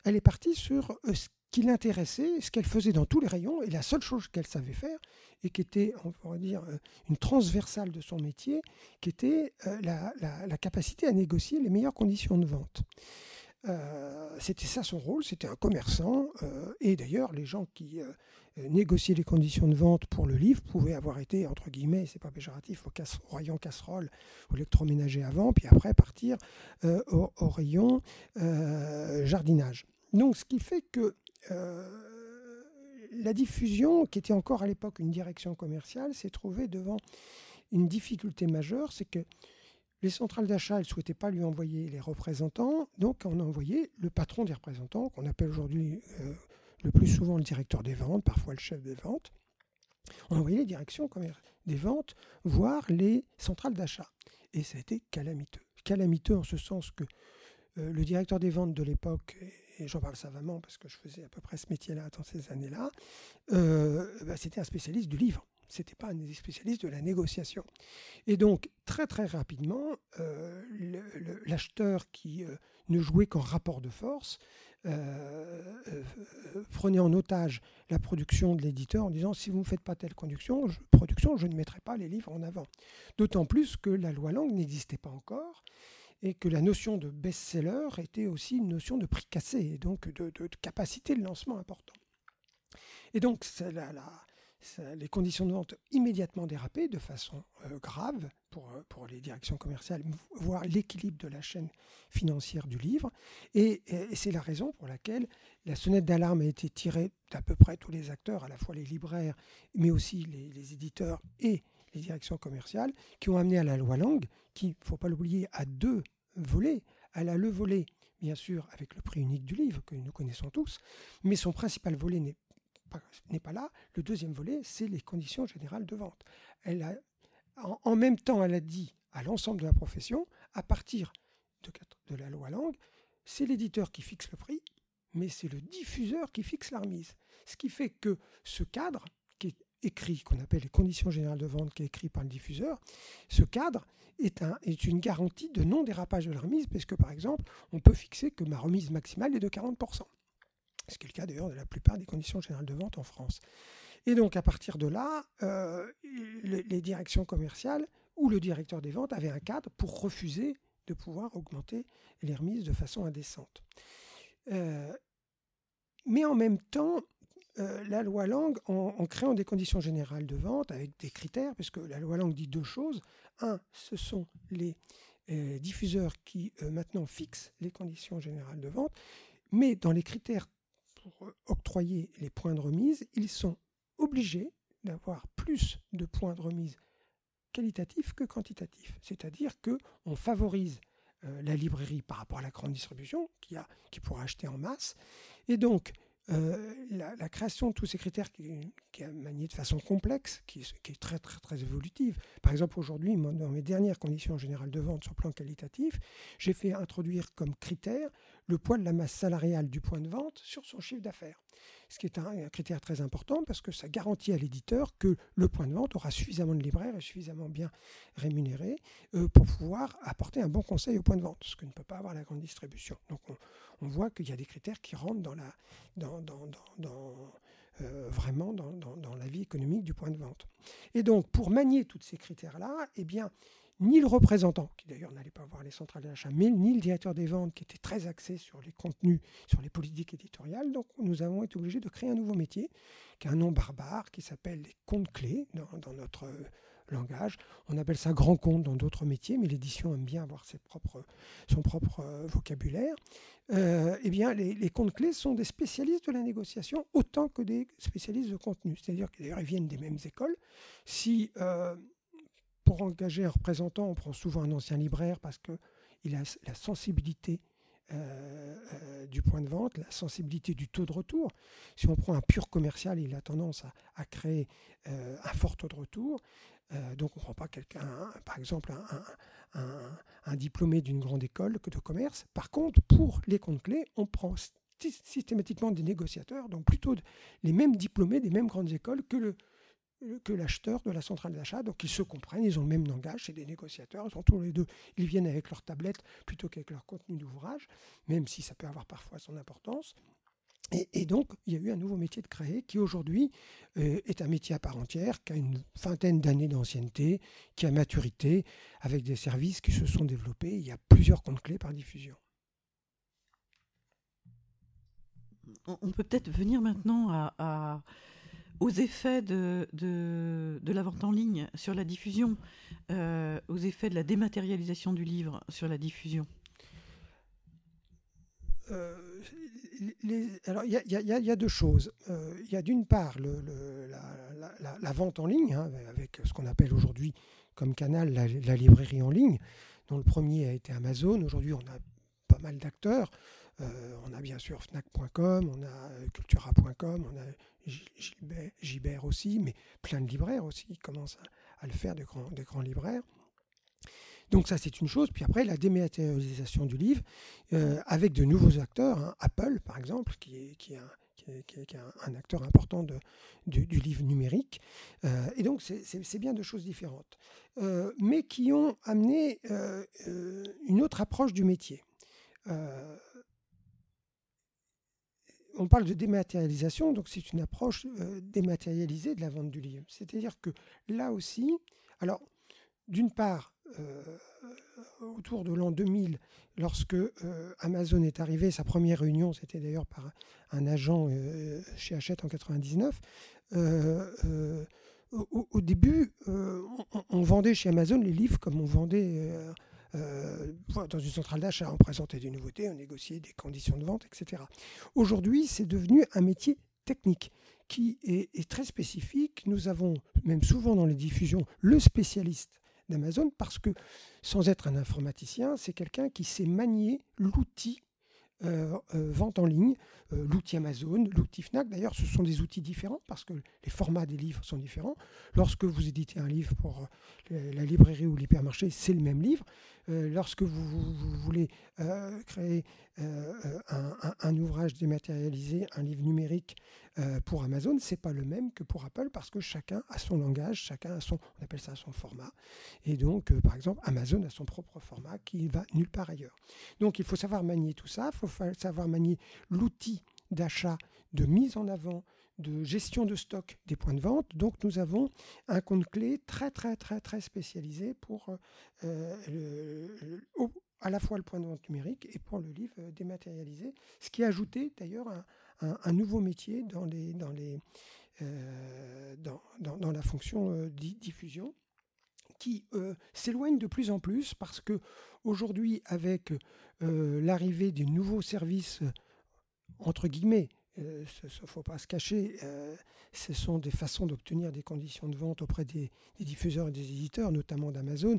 Elle est partie sur euh, ce qui l'intéressait, ce qu'elle faisait dans tous les rayons, et la seule chose qu'elle savait faire, et qui était, on pourrait dire, euh, une transversale de son métier, qui était la, capacité à négocier les meilleures conditions de vente. c'était ça son rôle, c'était un commerçant, et d'ailleurs les gens qui euh, négocier les conditions de vente pour le livre pouvait avoir été, entre guillemets, c'est pas péjoratif, au, rayon casserole, au électroménager avant, puis après partir euh, au, rayon euh, jardinage. Donc ce qui fait que la diffusion, qui était encore à l'époque une direction commerciale, s'est trouvée devant une difficulté majeure, c'est que les centrales d'achat, ne souhaitaient pas lui envoyer les représentants, donc on a envoyé le patron des représentants, qu'on appelle aujourd'hui le plus souvent le directeur des ventes, parfois le chef des ventes. On envoyait les directions des ventes voir les centrales d'achat. Et ça a été calamiteux. Calamiteux en ce sens que euh, le directeur des ventes de l'époque, et j'en parle savamment parce que je faisais à peu près ce métier-là dans ces années-là, euh, bah, c'était un spécialiste du livre. Ce n'était pas un spécialiste de la négociation. Et donc, très très rapidement, euh, l'acheteur qui ne jouait qu'en rapport de force euh, euh, prenait en otage la production de l'éditeur en disant si vous ne faites pas telle production je, production, je ne mettrai pas les livres en avant. D'autant plus que la loi langue n'existait pas encore et que la notion de best-seller était aussi une notion de prix cassé et donc de, capacité de lancement important. Et donc la, la, les conditions de vente immédiatement dérapées de façon euh, grave pour, euh, pour, les directions commerciales, voire l'équilibre de la chaîne financière du livre. Et, c'est la raison pour laquelle la sonnette d'alarme a été tirée d'à peu près tous les acteurs, à la fois les libraires, mais aussi les, éditeurs et les directions commerciales, qui ont amené à la loi Langue, qui, il ne faut pas l'oublier, a deux volets. Elle a le volet bien sûr, avec le prix unique du livre que nous connaissons tous, mais son principal volet n'est n'est pas là. Le deuxième volet, c'est les conditions générales de vente. Elle en, même temps, elle a dit à l'ensemble de la profession, à partir de, la loi langue, c'est l'éditeur qui fixe le prix, mais c'est le diffuseur qui fixe la remise. Ce qui fait que ce cadre, qui est écrit, qu'on appelle les conditions générales de vente, qui est écrit par le diffuseur, ce cadre est une garantie de non-dérapage de la remise, parce que par exemple, on peut fixer que ma remise maximale est de 40% ce qui est le cas d'ailleurs de la plupart des conditions générales de vente en France. Et donc à partir de là, euh, les, directions commerciales ou le directeur des ventes avaient un cadre pour refuser de pouvoir augmenter les remises de façon indécente. Euh, mais en même temps, euh, la loi Langue, en, créant des conditions générales de vente avec des critères, puisque la loi Langue dit deux choses. Un, ce sont les diffuseurs qui maintenant fixent les conditions générales de vente, mais dans les critères octroyer les points de remise, ils sont obligés d'avoir plus de points de remise qualitatifs que quantitatifs. C'est-à-dire qu'on favorise euh, la librairie par rapport à la grande distribution qui, a, qui pourra acheter en masse. Et donc, euh, la, création de tous ces critères qui, qui est maniée de façon complexe, qui, est très, très, très évolutive. Par exemple, aujourd'hui, dans mes dernières conditions générales de vente sur plan qualitatif, j'ai fait introduire comme critère le poids de la masse salariale du point de vente sur son chiffre d'affaires. Ce qui est un, critère très important parce que ça garantit à l'éditeur que le point de vente aura suffisamment de libraires et suffisamment bien rémunéré euh, pour pouvoir apporter un bon conseil au point de vente, ce que ne peut pas avoir la grande distribution. Donc on, voit qu'il y a des critères qui rentrent euh, vraiment dans, la vie économique du point de vente. Et donc pour manier tous ces critères-là, eh bien, ni le représentant, qui d'ailleurs n'allait pas voir les centrales d'achat, mais ni le directeur des ventes, qui était très axé sur les contenus, sur les politiques éditoriales. Donc nous avons été obligés de créer un nouveau métier, qui a un nom barbare, qui s'appelle les comptes clés dans, notre euh, langage. On appelle ça grand compte dans d'autres métiers, mais l'édition aime bien avoir ses propres, son propre euh, vocabulaire. Euh, eh bien, les, comptes clés sont des spécialistes de la négociation autant que des spécialistes de contenu. C'est-à-dire qu'ils viennent des mêmes écoles. Si pour engager un représentant, on prend souvent un ancien libraire parce qu'il a la sensibilité euh, euh, du point de vente, la sensibilité du taux de retour. Si on prend un pur commercial, il a tendance à, créer un fort taux de retour. donc on ne prend pas quelqu'un, par exemple, un, diplômé d'une grande école de commerce. Par contre, pour les comptes clés, on prend systématiquement des négociateurs, donc plutôt les mêmes diplômés des mêmes grandes écoles que le, que l'acheteur de la centrale d'achat. Donc ils se comprennent, ils ont le même langage, c'est des négociateurs, ils sont tous les deux, ils viennent avec leur tablette plutôt qu'avec leur contenu d'ouvrage, même si ça peut avoir parfois son importance. Et, donc, il y a eu un nouveau métier de créer qui aujourd'hui euh, est un métier à part entière, qui a une vingtaine d'années d'ancienneté, qui a maturité, avec des services qui se sont développés. Il y a plusieurs comptes clés par diffusion. On peut peut-être venir maintenant à aux effets de, de, la vente en ligne sur la diffusion, euh, aux effets de la dématérialisation du livre sur la diffusion euh, alors, il y, a deux choses. Euh, il y a d'une part le, la, vente en ligne, hein, avec ce qu'on appelle aujourd'hui comme canal la, librairie en ligne, dont le premier a été Amazon. Aujourd'hui, on a pas mal d'acteurs. on a bien sûr Fnac.com, on a Cultura.com, on a Gilbert, aussi, mais plein de libraires aussi qui commencent à, le faire, des grands, grands libraires. Donc ça, c'est une chose. Puis après, la dématérialisation du livre, euh, avec de nouveaux acteurs, hein. Apple par exemple, qui est, qui est, un, acteur important de, du, livre numérique. Euh, et donc, c'est bien deux choses différentes, euh, mais qui ont amené une autre approche du métier on parle de dématérialisation, donc c'est une approche euh, dématérialisée de la vente du livre. C'est-à-dire que là aussi, alors d'une part, euh, autour de l'an 2000, lorsque euh, Amazon est arrivé, sa première réunion, c'était d'ailleurs par un agent chez Hachette en 99. Au, début, on, vendait chez Amazon les livres comme on vendait euh, dans une centrale d'achat, on présentait des nouveautés, on négociait des conditions de vente, etc. Aujourd'hui, c'est devenu un métier technique qui est, très spécifique. Nous avons même souvent dans les diffusions le spécialiste d'Amazon parce que sans être un informaticien, c'est quelqu'un qui sait manier l'outil euh, euh, vente en ligne, l'outil Amazon, l'outil Fnac. D'ailleurs, ce sont des outils différents parce que les formats des livres sont différents. Lorsque vous éditez un livre pour la librairie ou l'hypermarché, c'est le même livre. Euh, lorsque vous, voulez euh, créer euh, un, ouvrage dématérialisé, un livre numérique pour Amazon, c'est pas le même que pour Apple parce que chacun a son langage, chacun a son, on appelle ça son format. Et donc, par exemple, Amazon a son propre format qui va nulle part ailleurs. Donc, il faut savoir manier tout ça, il faut savoir manier l'outil d'achat, de mise en avant, de gestion de stock des points de vente. Donc nous avons un compte clé très très très très spécialisé pour euh, à la fois le point de vente numérique et pour le livre dématérialisé, ce qui a ajouté d'ailleurs un, nouveau métier dans, les, dans, les, euh, dans, dans, la fonction euh, diffusion qui s'éloigne de plus en plus parce que aujourd'hui avec l'arrivée des nouveaux services entre guillemets il euh, ne faut pas se cacher, euh, ce sont des façons d'obtenir des conditions de vente auprès des, diffuseurs et des éditeurs, notamment d'Amazon.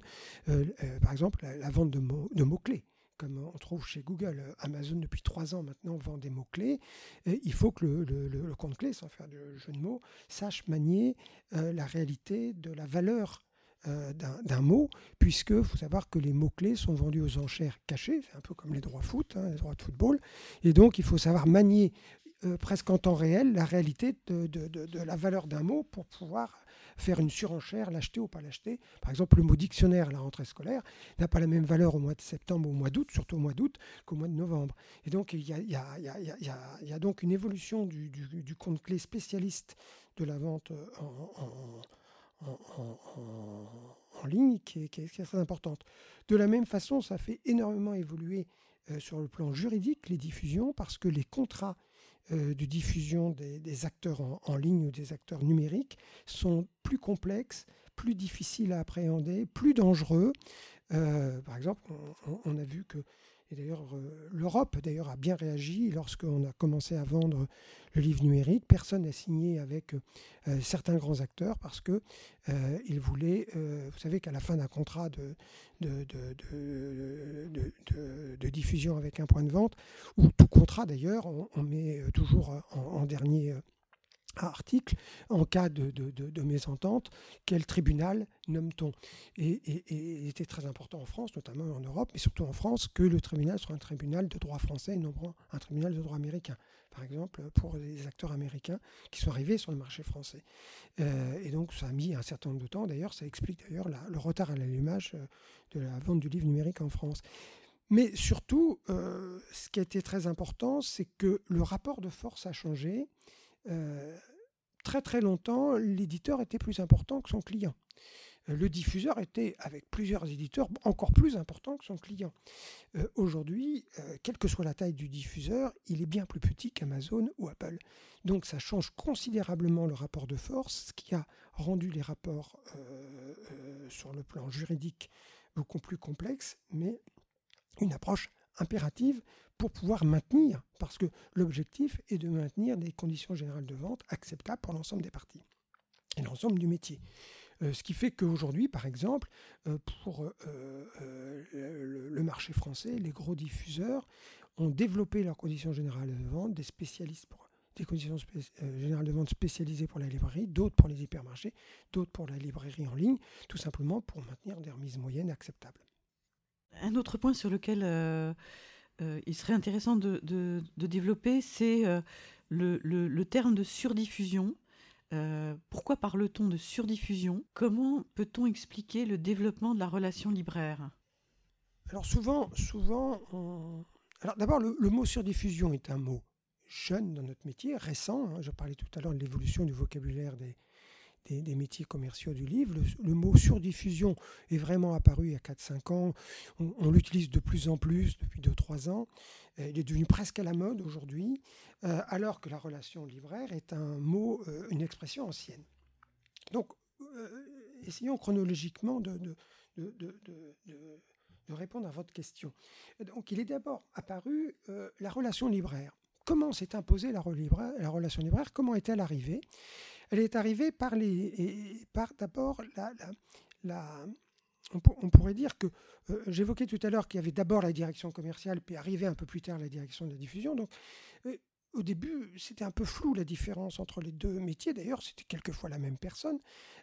Euh, par exemple, la, vente de, mots-clés comme on trouve chez Google. Amazon, depuis trois ans maintenant, vend des mots-clés. Il faut que le, compte-clé, sans faire de jeu de mots, sache manier la réalité de la valeur d'un mot, puisque faut savoir que les mots-clés sont vendus aux enchères cachées, c'est un peu comme les droits foot, hein, les droits de football, et donc il faut savoir manier euh, presque en temps réel la réalité de, la valeur d'un mot pour pouvoir faire une surenchère, l'acheter ou pas l'acheter. Par exemple, le mot dictionnaire à la rentrée scolaire n'a pas la même valeur au mois de septembre ou au mois d'août, surtout au mois d'août, qu'au mois de novembre. Et donc, il y a, donc une évolution du, compte clé spécialiste de la vente en, ligne qui est, très importante. De la même façon, ça fait énormément évoluer euh, sur le plan juridique les diffusions parce que les contrats de diffusion des, acteurs en, ligne ou des acteurs numériques sont plus complexes, plus difficiles à appréhender, plus dangereux. Euh, par exemple, on, a vu que Et d'ailleurs, euh, l'Europe d'ailleurs a bien réagi lorsqu'on a commencé à vendre le livre numérique. Personne n'a signé avec euh, certains grands acteurs parce que euh, ils voulaient. vous savez qu'à la fin d'un contrat de de, de, diffusion avec un point de vente, ou tout contrat d'ailleurs, on, met toujours en dernier article, en cas de, de, mésentente, quel tribunal nomme-t-on? Et, il était très important en France, notamment en Europe, mais surtout en France, que le tribunal soit un tribunal de droit français et non un tribunal de droit américain. Par exemple, pour les acteurs américains qui sont arrivés sur le marché français. Euh, et donc, ça a mis un certain nombre de temps. D'ailleurs, ça explique d'ailleurs le retard à l'allumage euh, de la vente du livre numérique en France. Mais surtout, euh, ce qui a été très important, c'est que le rapport de force a changé. Euh, très très longtemps, l'éditeur était plus important que son client. Euh, le diffuseur était, avec plusieurs éditeurs, encore plus important que son client. Euh, aujourd'hui, quelle que soit la taille du diffuseur, il est bien plus petit qu'Amazon ou Apple. Donc ça change considérablement le rapport de force, ce qui a rendu les rapports sur le plan juridique beaucoup plus complexes, mais une approche impérative pour pouvoir maintenir, parce que l'objectif est de maintenir des conditions générales de vente acceptables pour l'ensemble des parties et l'ensemble du métier. Euh, ce qui fait qu'aujourd'hui, par exemple, euh, pour euh, le, marché français, les gros diffuseurs ont développé leurs conditions générales de vente, des spécialistes pour des conditions générales de vente spécialisées pour la librairie, d'autres pour les hypermarchés, d'autres pour la librairie en ligne, tout simplement pour maintenir des remises moyennes acceptables. Un autre point sur lequel euh, euh, il serait intéressant de, développer, c'est euh, le, terme de surdiffusion. pourquoi parle-t-on de surdiffusion? Comment peut-on expliquer le développement de la relation libraire? Alors souvent, souvent, alors d'abord le, mot surdiffusion est un mot jeune dans notre métier, récent. Hein. je parlais tout à l'heure de l'évolution du vocabulaire des, des, métiers commerciaux du livre. Le, mot surdiffusion est vraiment apparu il y a 4-5 ans. On, l'utilise de plus en plus depuis 2-3 ans. Euh, il est devenu presque à la mode aujourd'hui, euh, alors que la relation libraire est un mot, euh, une expression ancienne. Donc, essayons chronologiquement de, de, de, de, répondre à votre question. Donc, il est d'abord apparu la relation libraire. Comment s'est imposée la, la relation libraire Comment est-elle arrivée? Elle est arrivée par, les, par d'abord la, on, pourrait dire que euh, j'évoquais tout à l'heure qu'il y avait d'abord la direction commerciale, puis arrivé un peu plus tard la direction de la diffusion. Donc, euh, au début, c'était un peu flou la différence entre les deux métiers. D'ailleurs, c'était quelquefois la même personne.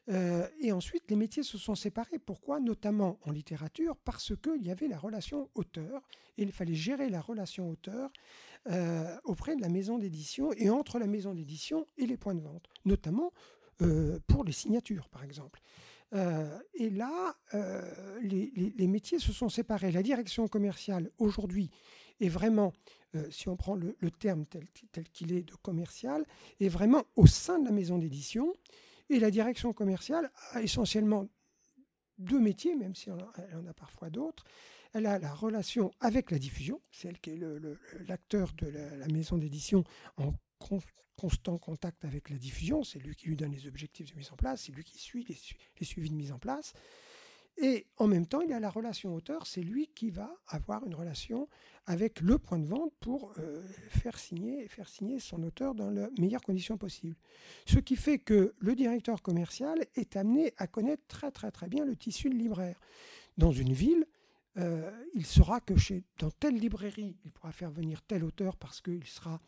Euh, et ensuite, les métiers se sont séparés. Pourquoi? Notamment en littérature, parce qu'il y avait la relation auteur. Et il fallait gérer la relation auteur euh, auprès de la maison d'édition et entre la maison d'édition et les points de vente, notamment euh, pour les signatures, par exemple. Et là, les, métiers se sont séparés. La direction commerciale, aujourd'hui, est vraiment, si on prend le, terme tel, tel qu'il est de commercial, est vraiment au sein de la maison d'édition. Et la direction commerciale a essentiellement deux métiers, même si elle en a parfois d'autres. Elle a la relation avec la diffusion, c'est elle qui est l'acteur de la, maison d'édition en constant contact avec la diffusion, c'est lui qui lui donne les objectifs de mise en place, c'est lui qui suit les, suivis de mise en place. Et en même temps, il a la relation auteur, c'est lui qui va avoir une relation avec le point de vente pour euh, faire, signer, faire signer son auteur dans les meilleures conditions possibles. Ce qui fait que le directeur commercial est amené à connaître très très très bien le tissu libraire. Dans une ville, euh, il saura que chez, dans telle librairie, il pourra faire venir tel auteur parce qu'il sera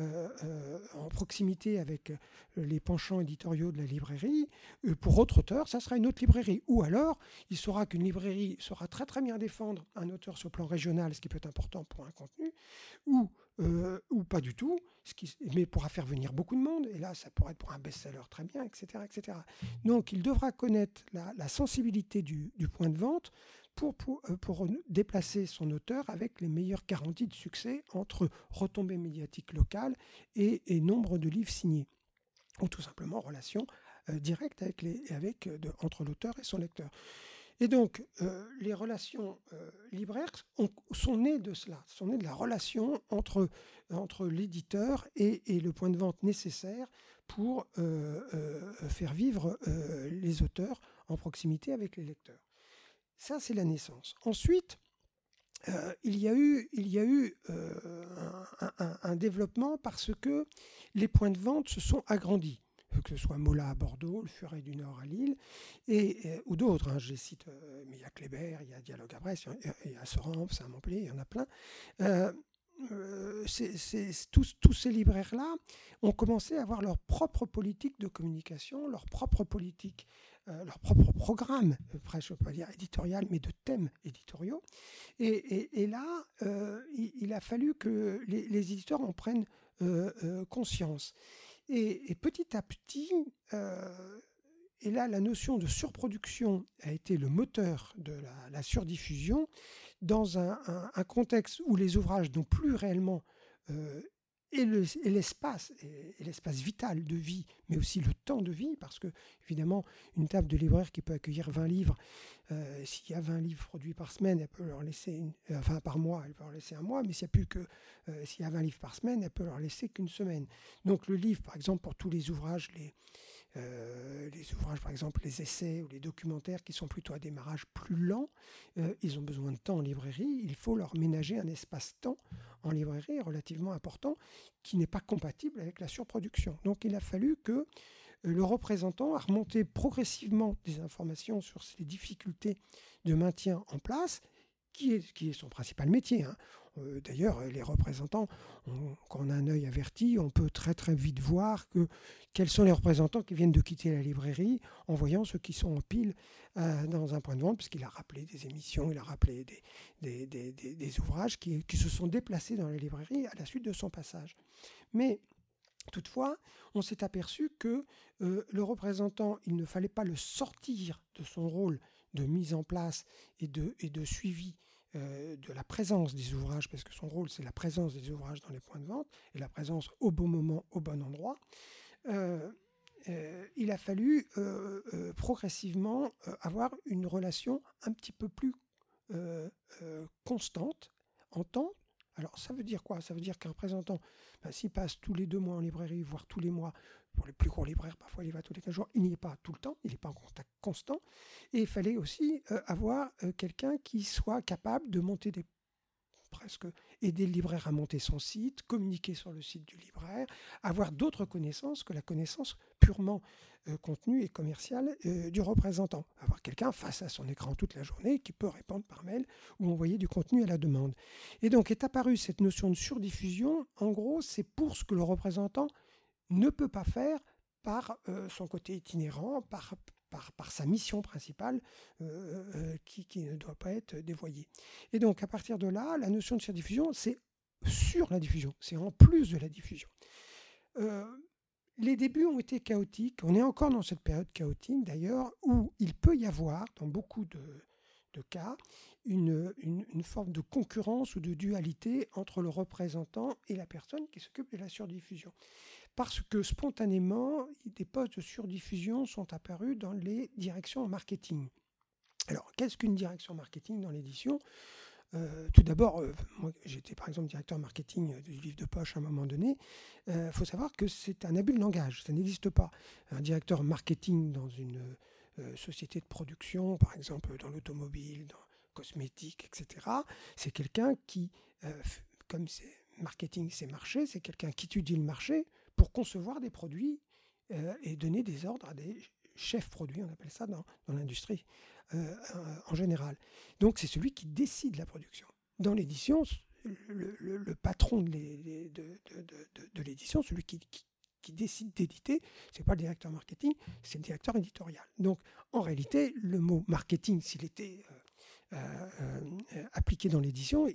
en proximité avec les penchants éditoriaux de la librairie. pour autre auteur, ça sera une autre librairie. Ou alors, il saura qu'une librairie saura très très bien défendre un auteur sur le plan régional, ce qui peut être important pour un contenu, ou, ou pas du tout, ce qui, mais pourra faire venir beaucoup de monde. Et là, ça pourrait être pour un best-seller très bien, etc., etc. Donc, il devra connaître la, sensibilité du point de vente pour, euh, déplacer son auteur avec les meilleures garanties de succès entre retombées médiatiques locales et, nombre de livres signés, ou tout simplement relation euh, directe avec euh, entre l'auteur et son lecteur. Et donc, les relations libraires sont nées de cela, sont nées de la relation entre, entre l'éditeur et, le point de vente nécessaire pour faire vivre les auteurs en proximité avec les lecteurs. Ça, c'est la naissance. Ensuite, il y a eu, il y a eu un, développement parce que les points de vente se sont agrandis que ce soit Mola à Bordeaux, le Furet du Nord à Lille, et, ou d'autres. Hein, je les cite, mais il y a Kléber, il y a Dialogue à Brest, il y a Sorens, à Montpellier, il y en a plein. Euh, tous, ces libraires-là ont commencé à avoir leur propre politique de communication, leur propre politique, euh, leur propre programme, euh, je peux pas dire éditorial, mais de thèmes éditoriaux. Et, là, il, a fallu que les, éditeurs en prennent conscience. Et, petit à petit, et là, la notion de surproduction a été le moteur de la surdiffusion dans un, contexte où les ouvrages n'ont plus réellement euh, et l'espace, et, l'espace vital de vie, mais aussi le temps de vie, parce que évidemment, une table de libraire qui peut accueillir 20 livres, euh, s'il y a 20 livres produits par semaine, elle peut leur laisser, euh, enfin par mois, elle peut leur laisser un mois, mais s'il y a plus que, s'il y a 20 livres par semaine, elle peut leur laisser qu'une semaine. Donc le livre, par exemple, pour tous les ouvrages, les, euh, les ouvrages, par exemple, les essais ou les documentaires qui sont plutôt à démarrage plus lent, euh, ils ont besoin de temps en librairie. Il faut leur ménager un espace-temps en librairie relativement important qui n'est pas compatible avec la surproduction. Donc il a fallu que euh, le représentant a remonté progressivement des informations sur les difficultés de maintien en place, qui est, son principal métier. Hein. Euh, d'ailleurs, les représentants, quand on a un œil averti, on peut très très vite voir que quels sont les représentants qui viennent de quitter la librairie en voyant ceux qui sont en pile euh, dans un point de vente, puisqu'il a rappelé des émissions, il a rappelé des, ouvrages qui, se sont déplacés dans la librairie à la suite de son passage. Mais Toutefois, on s'est aperçu que euh, le représentant, il ne fallait pas le sortir de son rôle de mise en place et de suivi euh, de la présence des ouvrages, parce que son rôle c'est la présence des ouvrages dans les points de vente et la présence au bon moment, au bon endroit, euh, euh, il a fallu progressivement avoir une relation un petit peu plus constante en temps. Alors ça veut dire quoi? Ça veut dire qu'un représentant, ben, s'il passe tous les deux mois en librairie, voire tous les mois, pour les plus gros libraires, parfois il y va tous les 15 jours, il n'y est pas tout le temps, il n'est pas en contact constant. Et il fallait aussi euh, avoir euh, quelqu'un qui soit capable de monter des presque aider le libraire à monter son site, communiquer sur le site du libraire, avoir d'autres connaissances que la connaissance purement euh, contenue et commerciale du représentant. Avoir quelqu'un face à son écran toute la journée qui peut répondre par mail ou envoyer du contenu à la demande. Et donc est apparue cette notion de surdiffusion. En gros, c'est pour ce que le représentant ne peut pas faire par euh, son côté itinérant, par, sa mission principale euh, euh, qui, ne doit pas être dévoyée. Et donc à partir de là, la notion de surdiffusion, c'est sur la diffusion, c'est en plus de la diffusion. les débuts ont été chaotiques, on est encore dans cette période chaotique d'ailleurs, où il peut y avoir, dans beaucoup de, cas, une, une, forme de concurrence ou de dualité entre le représentant et la personne qui s'occupe de la surdiffusion parce que spontanément, des postes de surdiffusion sont apparus dans les directions marketing. Alors, qu'est-ce qu'une direction marketing dans l'édition? Euh, tout d'abord, euh, j'étais par exemple directeur marketing du livre de poche à un moment donné. Il euh, faut savoir que c'est un abus de langage, ça n'existe pas. Un directeur marketing dans une société de production, par exemple dans l'automobile, dans cosmétique, etc., c'est quelqu'un qui, comme c'est marketing, c'est marché, c'est quelqu'un qui étudie le marché, pour concevoir des produits euh, et donner des ordres à des chefs produits, on appelle ça dans, l'industrie euh, en général. Donc c'est celui qui décide la production. Dans l'édition, le, patron de, l'édition, celui qui, décide d'éditer, c'est pas le directeur marketing, c'est le directeur éditorial. Donc en réalité, le mot marketing, s'il était euh, appliqué dans l'édition,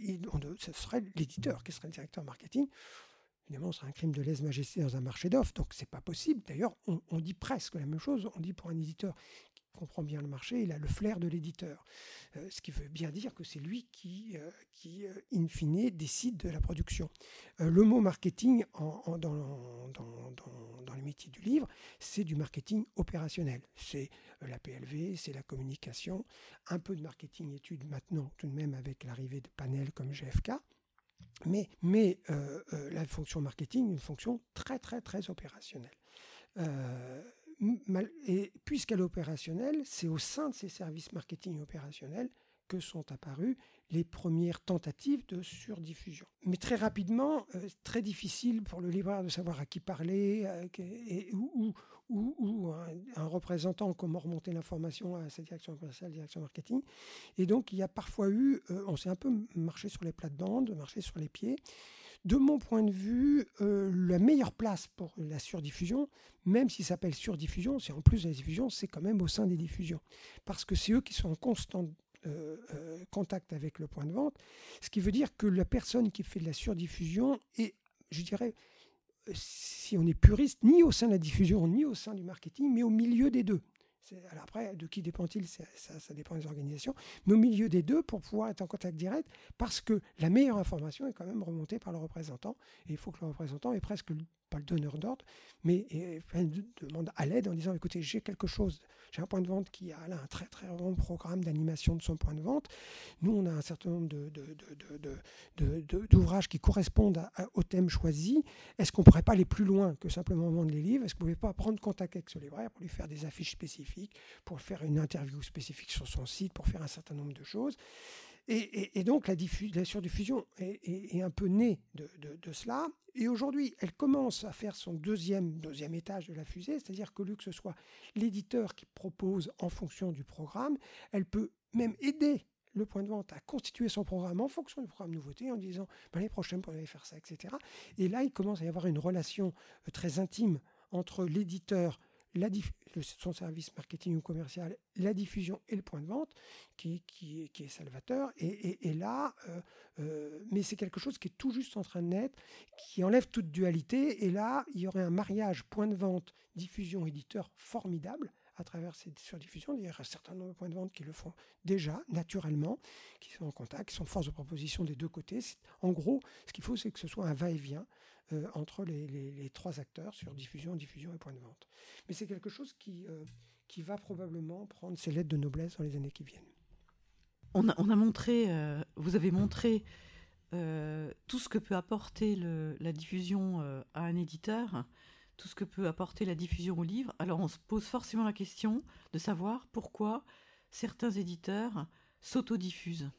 ce serait l'éditeur qui serait le directeur marketing. Évidemment, ce serait un crime de lèse-majesté dans un marché d'offres, donc c'est pas possible. D'ailleurs, on, dit presque la même chose. On dit pour un éditeur qui comprend bien le marché, il a le flair de l'éditeur. Euh, ce qui veut bien dire que c'est lui qui, euh, qui euh, in fine, décide de la production. le mot marketing en, dans, dans, dans, les métiers du livre, c'est du marketing opérationnel. C'est la PLV, c'est la communication, un peu de marketing études maintenant, tout de même avec l'arrivée de panels comme GFK. Mais, euh, euh, la fonction marketing est une fonction très, très, très opérationnelle. Euh, et puisqu'elle est opérationnelle, c'est au sein de ces services marketing opérationnels que sont apparues les premières tentatives de surdiffusion. Mais très rapidement, euh, très difficile pour le libraire de savoir à qui parler euh, et, où, un, représentant, comment remonter l'information à sa direction commerciale, direction marketing. Et donc, il y a parfois eu, euh, on s'est un peu marché sur les plates-bandes, marché sur les pieds. De mon point de vue, la meilleure place pour la surdiffusion, même s'il s'appelle surdiffusion, c'est en plus la diffusion, c'est quand même au sein des diffusions. Parce que c'est eux qui sont en constante euh, euh, contact avec le point de vente, ce qui veut dire que la personne qui fait de la surdiffusion est, je dirais, si on est puriste, ni au sein de la diffusion, ni au sein du marketing, mais au milieu des deux. Alors après, de qui dépend-il ça, ça, dépend des organisations. Mais au milieu des deux, pour pouvoir être en contact direct, parce que la meilleure information est quand même remontée par le représentant. Et il faut que le représentant ait presque pas le donneur d'ordre, mais demande à l'aide en disant écoutez, j'ai quelque chose, j'ai un point de vente qui a un très très bon programme d'animation de son point de vente. Nous, on a un certain nombre d'ouvrages qui correspondent au thème choisi. Est-ce qu'on ne pourrait pas aller plus loin que simplement vendre les livres? Est-ce qu'on ne pouvait pas prendre contact avec ce libraire pour lui faire des affiches spécifiques, pour faire une interview spécifique sur son site, pour faire un certain nombre de choses? Et, donc la, surdiffusion est, un peu née de, cela. Et aujourd'hui, elle commence à faire son deuxième, étage de la fusée, c'est-à-dire que lieu que ce soit l'éditeur qui propose en fonction du programme, elle peut même aider le point de vente à constituer son programme en fonction du programme nouveauté en disant ben, l'année prochaine, vous allez faire ça, etc. Et là, il commence à y avoir une relation euh, très intime entre l'éditeur la son service marketing ou commercial, la diffusion et le point de vente, qui, qui, est salvateur. Et, là, euh, euh, mais c'est quelque chose qui est tout juste en train de naître, qui enlève toute dualité. Et là, il y aurait un mariage point de vente, diffusion, éditeur formidable à travers cette surdiffusion. Il y a un certain nombre de points de vente qui le font déjà naturellement, qui sont en contact, qui sont force de proposition des deux côtés. En gros, ce qu'il faut, c'est que ce soit un va-et-vient euh, entre les, trois acteurs sur diffusion, diffusion et point de vente. Mais c'est quelque chose qui, euh, qui va probablement prendre ses lettres de noblesse dans les années qui viennent. On a, on a montré, euh, vous avez montré tout ce que peut apporter la diffusion à un éditeur, tout ce que peut apporter la diffusion au livre. Alors on se pose forcément la question de savoir pourquoi certains éditeurs s'autodiffusent.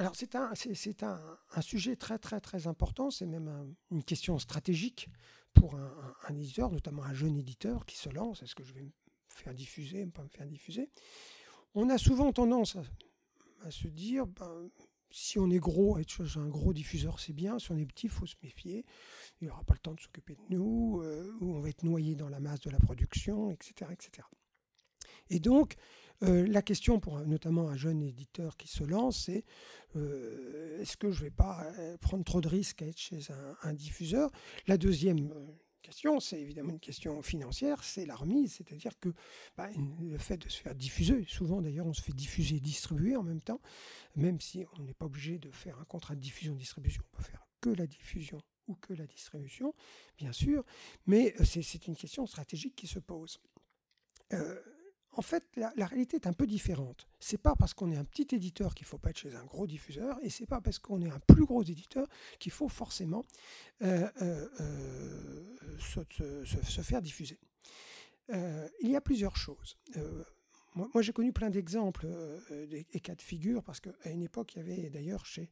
Alors c'est un, c'est, un, sujet très très très important, c'est même une question stratégique pour un, éditeur, notamment un jeune éditeur qui se lance, est-ce que je vais me faire diffuser, pas me faire diffuser? On a souvent tendance à, se dire, ben, si on est gros, être un gros diffuseur c'est bien, si on est petit, il faut se méfier, il n'y aura pas le temps de s'occuper de nous, euh, ou on va être noyé dans la masse de la production, etc. etc. Et donc, euh, la question pour notamment un jeune éditeur qui se lance, c'est euh, est-ce que je ne vais pas euh, prendre trop de risques à être chez un, diffuseur? La deuxième question, c'est évidemment une question financière, c'est la remise, c'est-à-dire que bah, le fait de se faire diffuser, souvent d'ailleurs on se fait diffuser et distribuer en même temps, même si on n'est pas obligé de faire un contrat de diffusion-distribution, on peut faire que la diffusion ou que la distribution, bien sûr, mais c'est une question stratégique qui se pose. En fait, la, réalité est un peu différente. C'est pas parce qu'on est un petit éditeur qu'il faut pas être chez un gros diffuseur, et c'est pas parce qu'on est un plus gros éditeur qu'il faut forcément euh, euh, euh, se, faire diffuser. il y a plusieurs choses. moi, j'ai connu plein d'exemples et cas de figure parce qu'à une époque, il y avait d'ailleurs chez,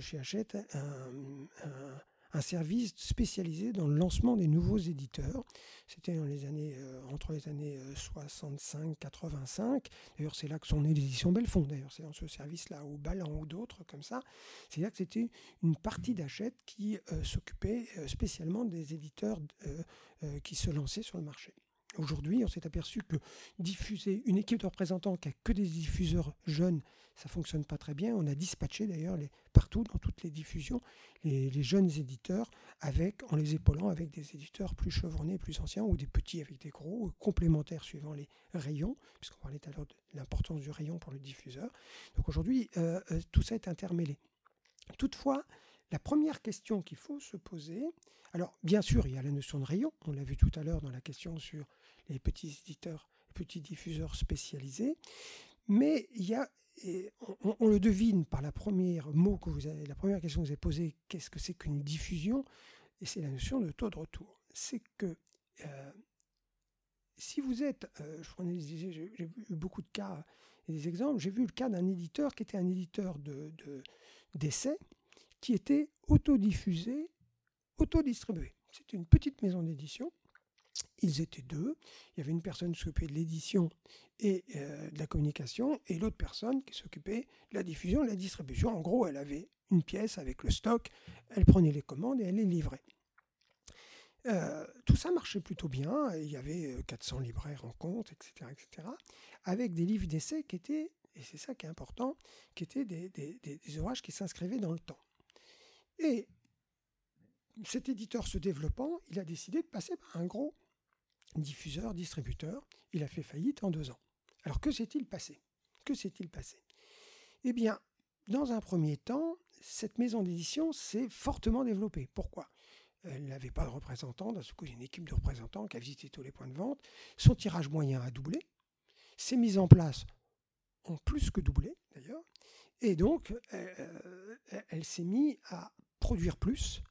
chez Hachette un un service spécialisé dans le lancement des nouveaux éditeurs. C'était dans les années, euh, entre les années 65-85. Euh, d'ailleurs, c'est là que sont nées les éditions Belfond. D'ailleurs, c'est dans ce service-là, ou Ballant ou d'autres comme ça. C'est là que c'était une partie d'achète qui euh, s'occupait spécialement des éditeurs qui se lançaient sur le marché. Aujourd'hui, on s'est aperçu que diffuser une équipe de représentants qui a que des diffuseurs jeunes, ça fonctionne pas très bien. On a dispatché d'ailleurs partout dans toutes les diffusions les, jeunes éditeurs avec en les épaulant avec des éditeurs plus chevronnés, plus anciens ou des petits avec des gros complémentaires suivant les rayons, puisqu'on parlait tout à l'heure de l'importance du rayon pour le diffuseur. Donc aujourd'hui, euh, euh, tout ça est intermêlé. Toutefois, la première question qu'il faut se poser, alors bien sûr, il y a la notion de rayon, on l'a vu tout à l'heure dans la question sur les petits éditeurs, les petits diffuseurs spécialisés. Mais il y a, on, le devine par la première mot que vous avez, la première question que vous avez posée, qu'est-ce que c'est qu'une diffusion? Et c'est la notion de taux de retour. C'est que euh, si vous êtes, j'ai eu beaucoup de cas et des exemples, j'ai vu le cas d'un éditeur qui était un éditeur d'essais, de, qui était autodiffusé, autodistribué. C'était une petite maison d'édition. Ils étaient deux. Il y avait une personne qui s'occupait de l'édition et euh, de la communication, et l'autre personne qui s'occupait de la diffusion de la distribution. En gros, elle avait une pièce avec le stock, elle prenait les commandes et elle les livrait. Euh, tout ça marchait plutôt bien. Il y avait 400 euh, libraires en compte, etc., etc., avec des livres d'essai qui étaient, et c'est ça qui est important, qui étaient des, des ouvrages qui s'inscrivaient dans le temps. Et cet éditeur se développant, il a décidé de passer par un gros diffuseur, distributeur. Il a fait faillite en deux ans. Alors que s'est-il passé? Que s'est-il passé? Eh bien, dans un premier temps, cette maison d'édition s'est fortement développée. Pourquoi? Elle n'avait pas de représentants, d'un coup, une équipe de représentants qui a visité tous les points de vente. Son tirage moyen a doublé. Ses mises en place ont plus que doublé, d'ailleurs. Et donc, euh, elle s'est mise à produire plus,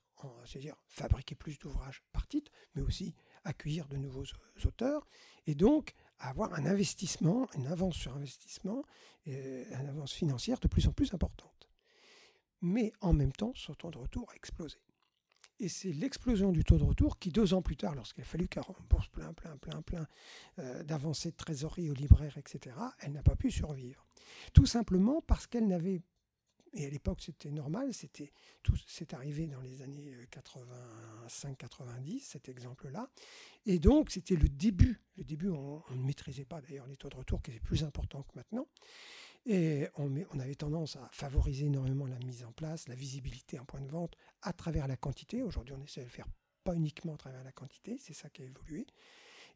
c'est-à-dire fabriquer plus d'ouvrages par titre, mais aussi accueillir de nouveaux auteurs, et donc avoir un investissement, une avance sur investissement, et une avance financière de plus en plus importante. Mais en même temps, son taux de retour a explosé. Et c'est l'explosion du taux de retour qui, deux ans plus tard, lorsqu'il a fallu qu'elle rembourse plein, plein, plein, plein euh, d'avancées de trésorerie aux libraires, etc., elle n'a pas pu survivre. Tout simplement parce qu'elle n'avait et à l'époque, c'était normal, c'était tout, c'est arrivé dans les années 85-90, euh, cet exemple-là. Et donc, c'était le début. Le début, on, ne maîtrisait pas d'ailleurs les taux de retour qui étaient plus importants que maintenant. Et on, avait tendance à favoriser énormément la mise en place, la visibilité en point de vente à travers la quantité. Aujourd'hui, on essaie de le faire pas uniquement à travers la quantité, c'est ça qui a évolué.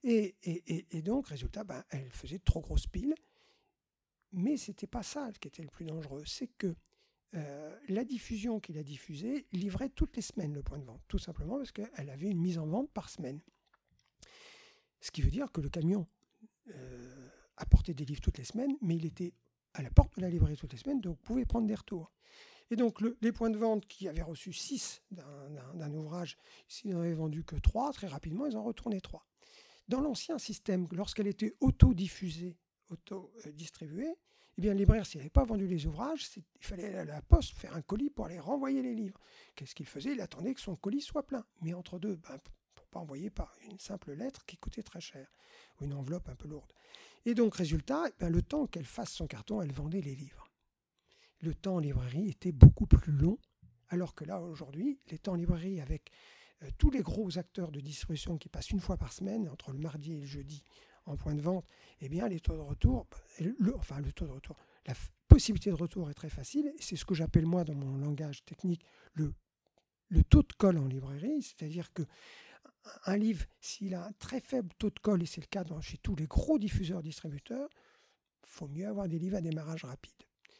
Et, et, et, donc, résultat, ben, elle faisait trop grosses piles. Mais ce n'était pas ça qui était le plus dangereux, c'est que euh, la diffusion qu'il a diffusée livrait toutes les semaines le point de vente, tout simplement parce qu'elle avait une mise en vente par semaine. Ce qui veut dire que le camion euh, apportait des livres toutes les semaines, mais il était à la porte de la librairie toutes les semaines, donc pouvez prendre des retours. Et donc les points de vente qui avaient reçu 6 d'un ouvrage, s'ils n'en avaient vendu que 3, très rapidement, ils en retournaient 3. Dans l'ancien système, lorsqu'elle était auto-diffusée, auto-distribuée, eh bien, le libraire, s'il n'avait pas vendu les ouvrages, il fallait aller à la poste, faire un colis pour aller renvoyer les livres. Qu'est-ce qu'il faisait Il attendait que son colis soit plein. Mais entre deux, ben, pour ne pas envoyer par une simple lettre qui coûtait très cher, ou une enveloppe un peu lourde. Et donc, résultat, eh ben, le temps qu'elle fasse son carton, elle vendait les livres. Le temps en librairie était beaucoup plus long, alors que là, aujourd'hui, les temps en librairie avec euh, tous les gros acteurs de distribution qui passent une fois par semaine, entre le mardi et le jeudi, en point de vente, eh bien, les taux de retour, le, enfin, le taux de retour, la possibilité de retour est très facile. C'est ce que j'appelle, moi, dans mon langage technique, le, le taux de colle en librairie. C'est-à-dire que un livre, s'il a un très faible taux de colle, et c'est le cas dans, chez tous les gros diffuseurs distributeurs, faut mieux avoir des livres à démarrage rapide.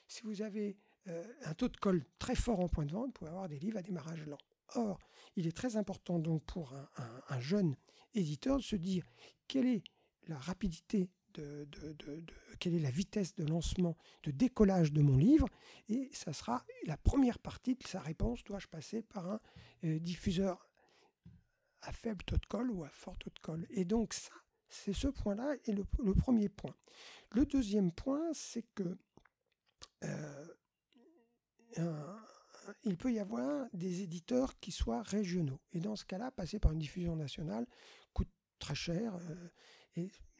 Si vous avez euh, un taux de colle très fort en point de vente, vous pouvez avoir des livres à démarrage lent. Or, il est très important donc pour un, un jeune éditeur de se dire quelle est la rapidité de, quelle est la vitesse de lancement, de décollage de mon livre, et ça sera la première partie de sa réponse. Dois-je passer par un euh, diffuseur à faible taux de colle ou à fort taux de colle Et donc ça, c'est ce point-là est le, premier point. Le deuxième point, c'est que euh, il peut y avoir des éditeurs qui soient régionaux. Et dans ce cas-là, passer par une diffusion nationale coûte très cher. Euh,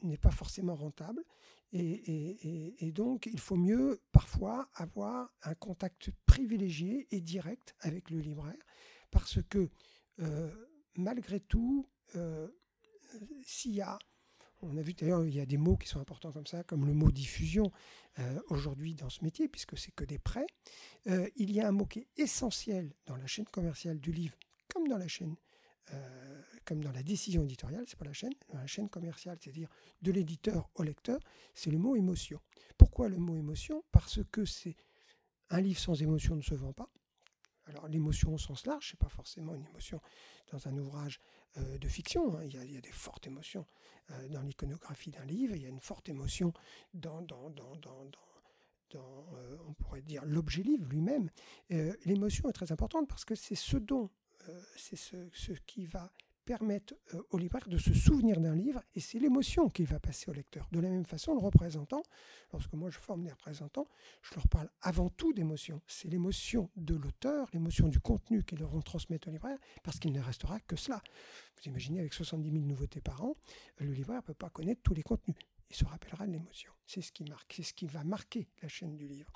n'est pas forcément rentable. Et, donc, il faut mieux parfois avoir un contact privilégié et direct avec le libraire, parce que euh, malgré tout, euh, s'il y a, on a vu d'ailleurs, il y a des mots qui sont importants comme ça, comme le mot diffusion euh, aujourd'hui dans ce métier, puisque c'est que des prêts, il y a un mot qui est essentiel dans la chaîne commerciale du livre, comme dans la chaîne comme dans la décision éditoriale, c'est pas la chaîne, dans la chaîne commerciale, c'est-à-dire de l'éditeur au lecteur, c'est le mot émotion. Pourquoi le mot émotion? Parce que c'est un livre sans émotion ne se vend pas. Alors l'émotion au sens large, c'est pas forcément une émotion dans un ouvrage euh, de fiction. Hein. Il, y a, des fortes émotions euh, dans l'iconographie d'un livre. Il y a une forte émotion dans, dans, dans, dans euh, on pourrait dire l'objet livre lui-même. l'émotion est très importante parce que c'est ce dont, c'est ce, ce, qui va permettent euh, au libraire de se souvenir d'un livre et c'est l'émotion qu'il va passer au lecteur. De la même façon, le représentant, lorsque moi je forme des représentants, je leur parle avant tout d'émotion. C'est l'émotion de l'auteur, l'émotion du contenu qu'ils devront transmettre au libraire parce qu'il ne restera que cela. Vous imaginez avec 70 000 nouveautés par an, le libraire ne peut pas connaître tous les contenus. Il se rappellera de l'émotion. C'est ce qui marque, c'est ce qui va marquer la chaîne du livre.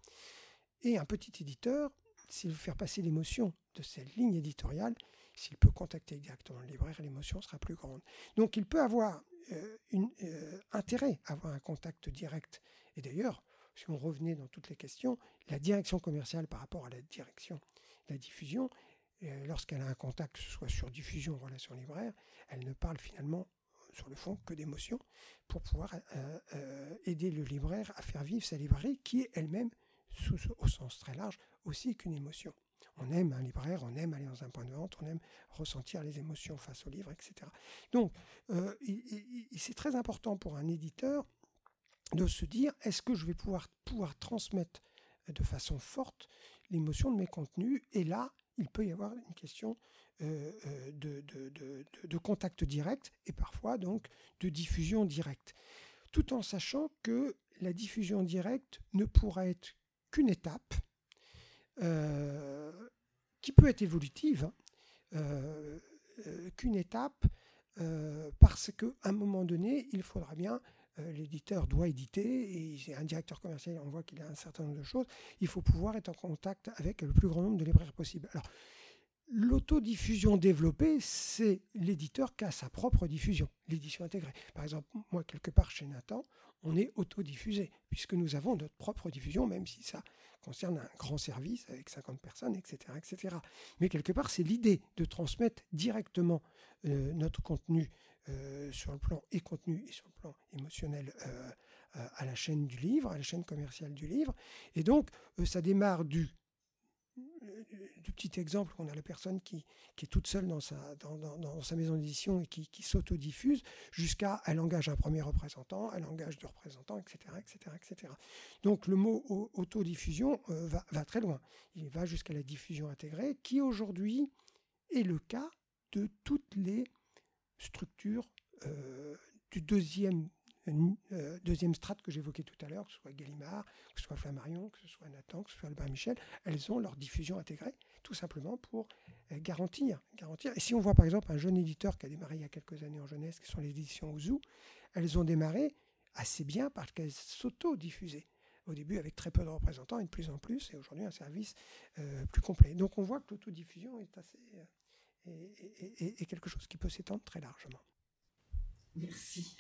Et un petit éditeur, s'il veut faire passer l'émotion de cette ligne éditoriale, s'il peut contacter directement le libraire, l'émotion sera plus grande. Donc il peut avoir euh, euh, intérêt à avoir un contact direct. Et d'ailleurs, si on revenait dans toutes les questions, la direction commerciale par rapport à la direction de la diffusion, euh, lorsqu'elle a un contact, que ce soit sur diffusion ou relation libraire, elle ne parle finalement sur le fond que d'émotion pour pouvoir aider le libraire à faire vivre sa librairie qui est elle-même, au sens très large, aussi qu'une émotion. On aime un libraire, on aime aller dans un point de vente, on aime ressentir les émotions face au livre, etc. Donc, euh, c'est très important pour un éditeur de se dire est-ce que je vais pouvoir, transmettre de façon forte l'émotion de mes contenus? Et là, il peut y avoir une question euh, euh, de, de, contact direct et parfois donc de diffusion directe. Tout en sachant que la diffusion directe ne pourra être qu'une étape euh, qui peut être évolutive, hein, euh, euh, qu'une étape, parce qu'à un moment donné, il faudra bien l'éditeur doit éditer et un directeur commercial, on voit qu'il a un certain nombre de choses. Il faut pouvoir être en contact avec le plus grand nombre de libraires possible. Alors, l'autodiffusion développée, c'est l'éditeur qui a sa propre diffusion, l'édition intégrée. Par exemple, moi, quelque part chez Nathan, on est autodiffusé, puisque nous avons notre propre diffusion, même si ça concerne un grand service avec 50 personnes, etc. etc. Mais quelque part, c'est l'idée de transmettre directement euh, notre contenu euh, sur le plan et contenu et sur le plan émotionnel euh, à la chaîne du livre, à la chaîne commerciale du livre. Et donc, ça démarre du du petit exemple qu'on a la personne qui, est toute seule dans sa, maison d'édition et qui, qui s'autodiffuse, jusqu'à elle engage un premier représentant, elle engage deux représentants, etc. etc., etc. Donc le mot autodiffusion euh, va, va, très loin. Il va jusqu'à la diffusion intégrée, qui aujourd'hui est le cas de toutes les structures euh, du deuxième euh, deuxième strate que j'évoquais tout à l'heure, que ce soit Gallimard, que ce soit Flammarion, que ce soit Nathan, que ce soit Albert Michel, elles ont leur diffusion intégrée, tout simplement pour euh, garantir, garantir. Et si on voit par exemple un jeune éditeur qui a démarré il y a quelques années en jeunesse, qui sont les éditions Ouzou, elles ont démarré assez bien parce qu'elles s'auto-diffusaient au début avec très peu de représentants et de plus en plus, et aujourd'hui un service euh, plus complet. Donc on voit que l'autodiffusion est, assez, est, quelque chose qui peut s'étendre très largement. Merci.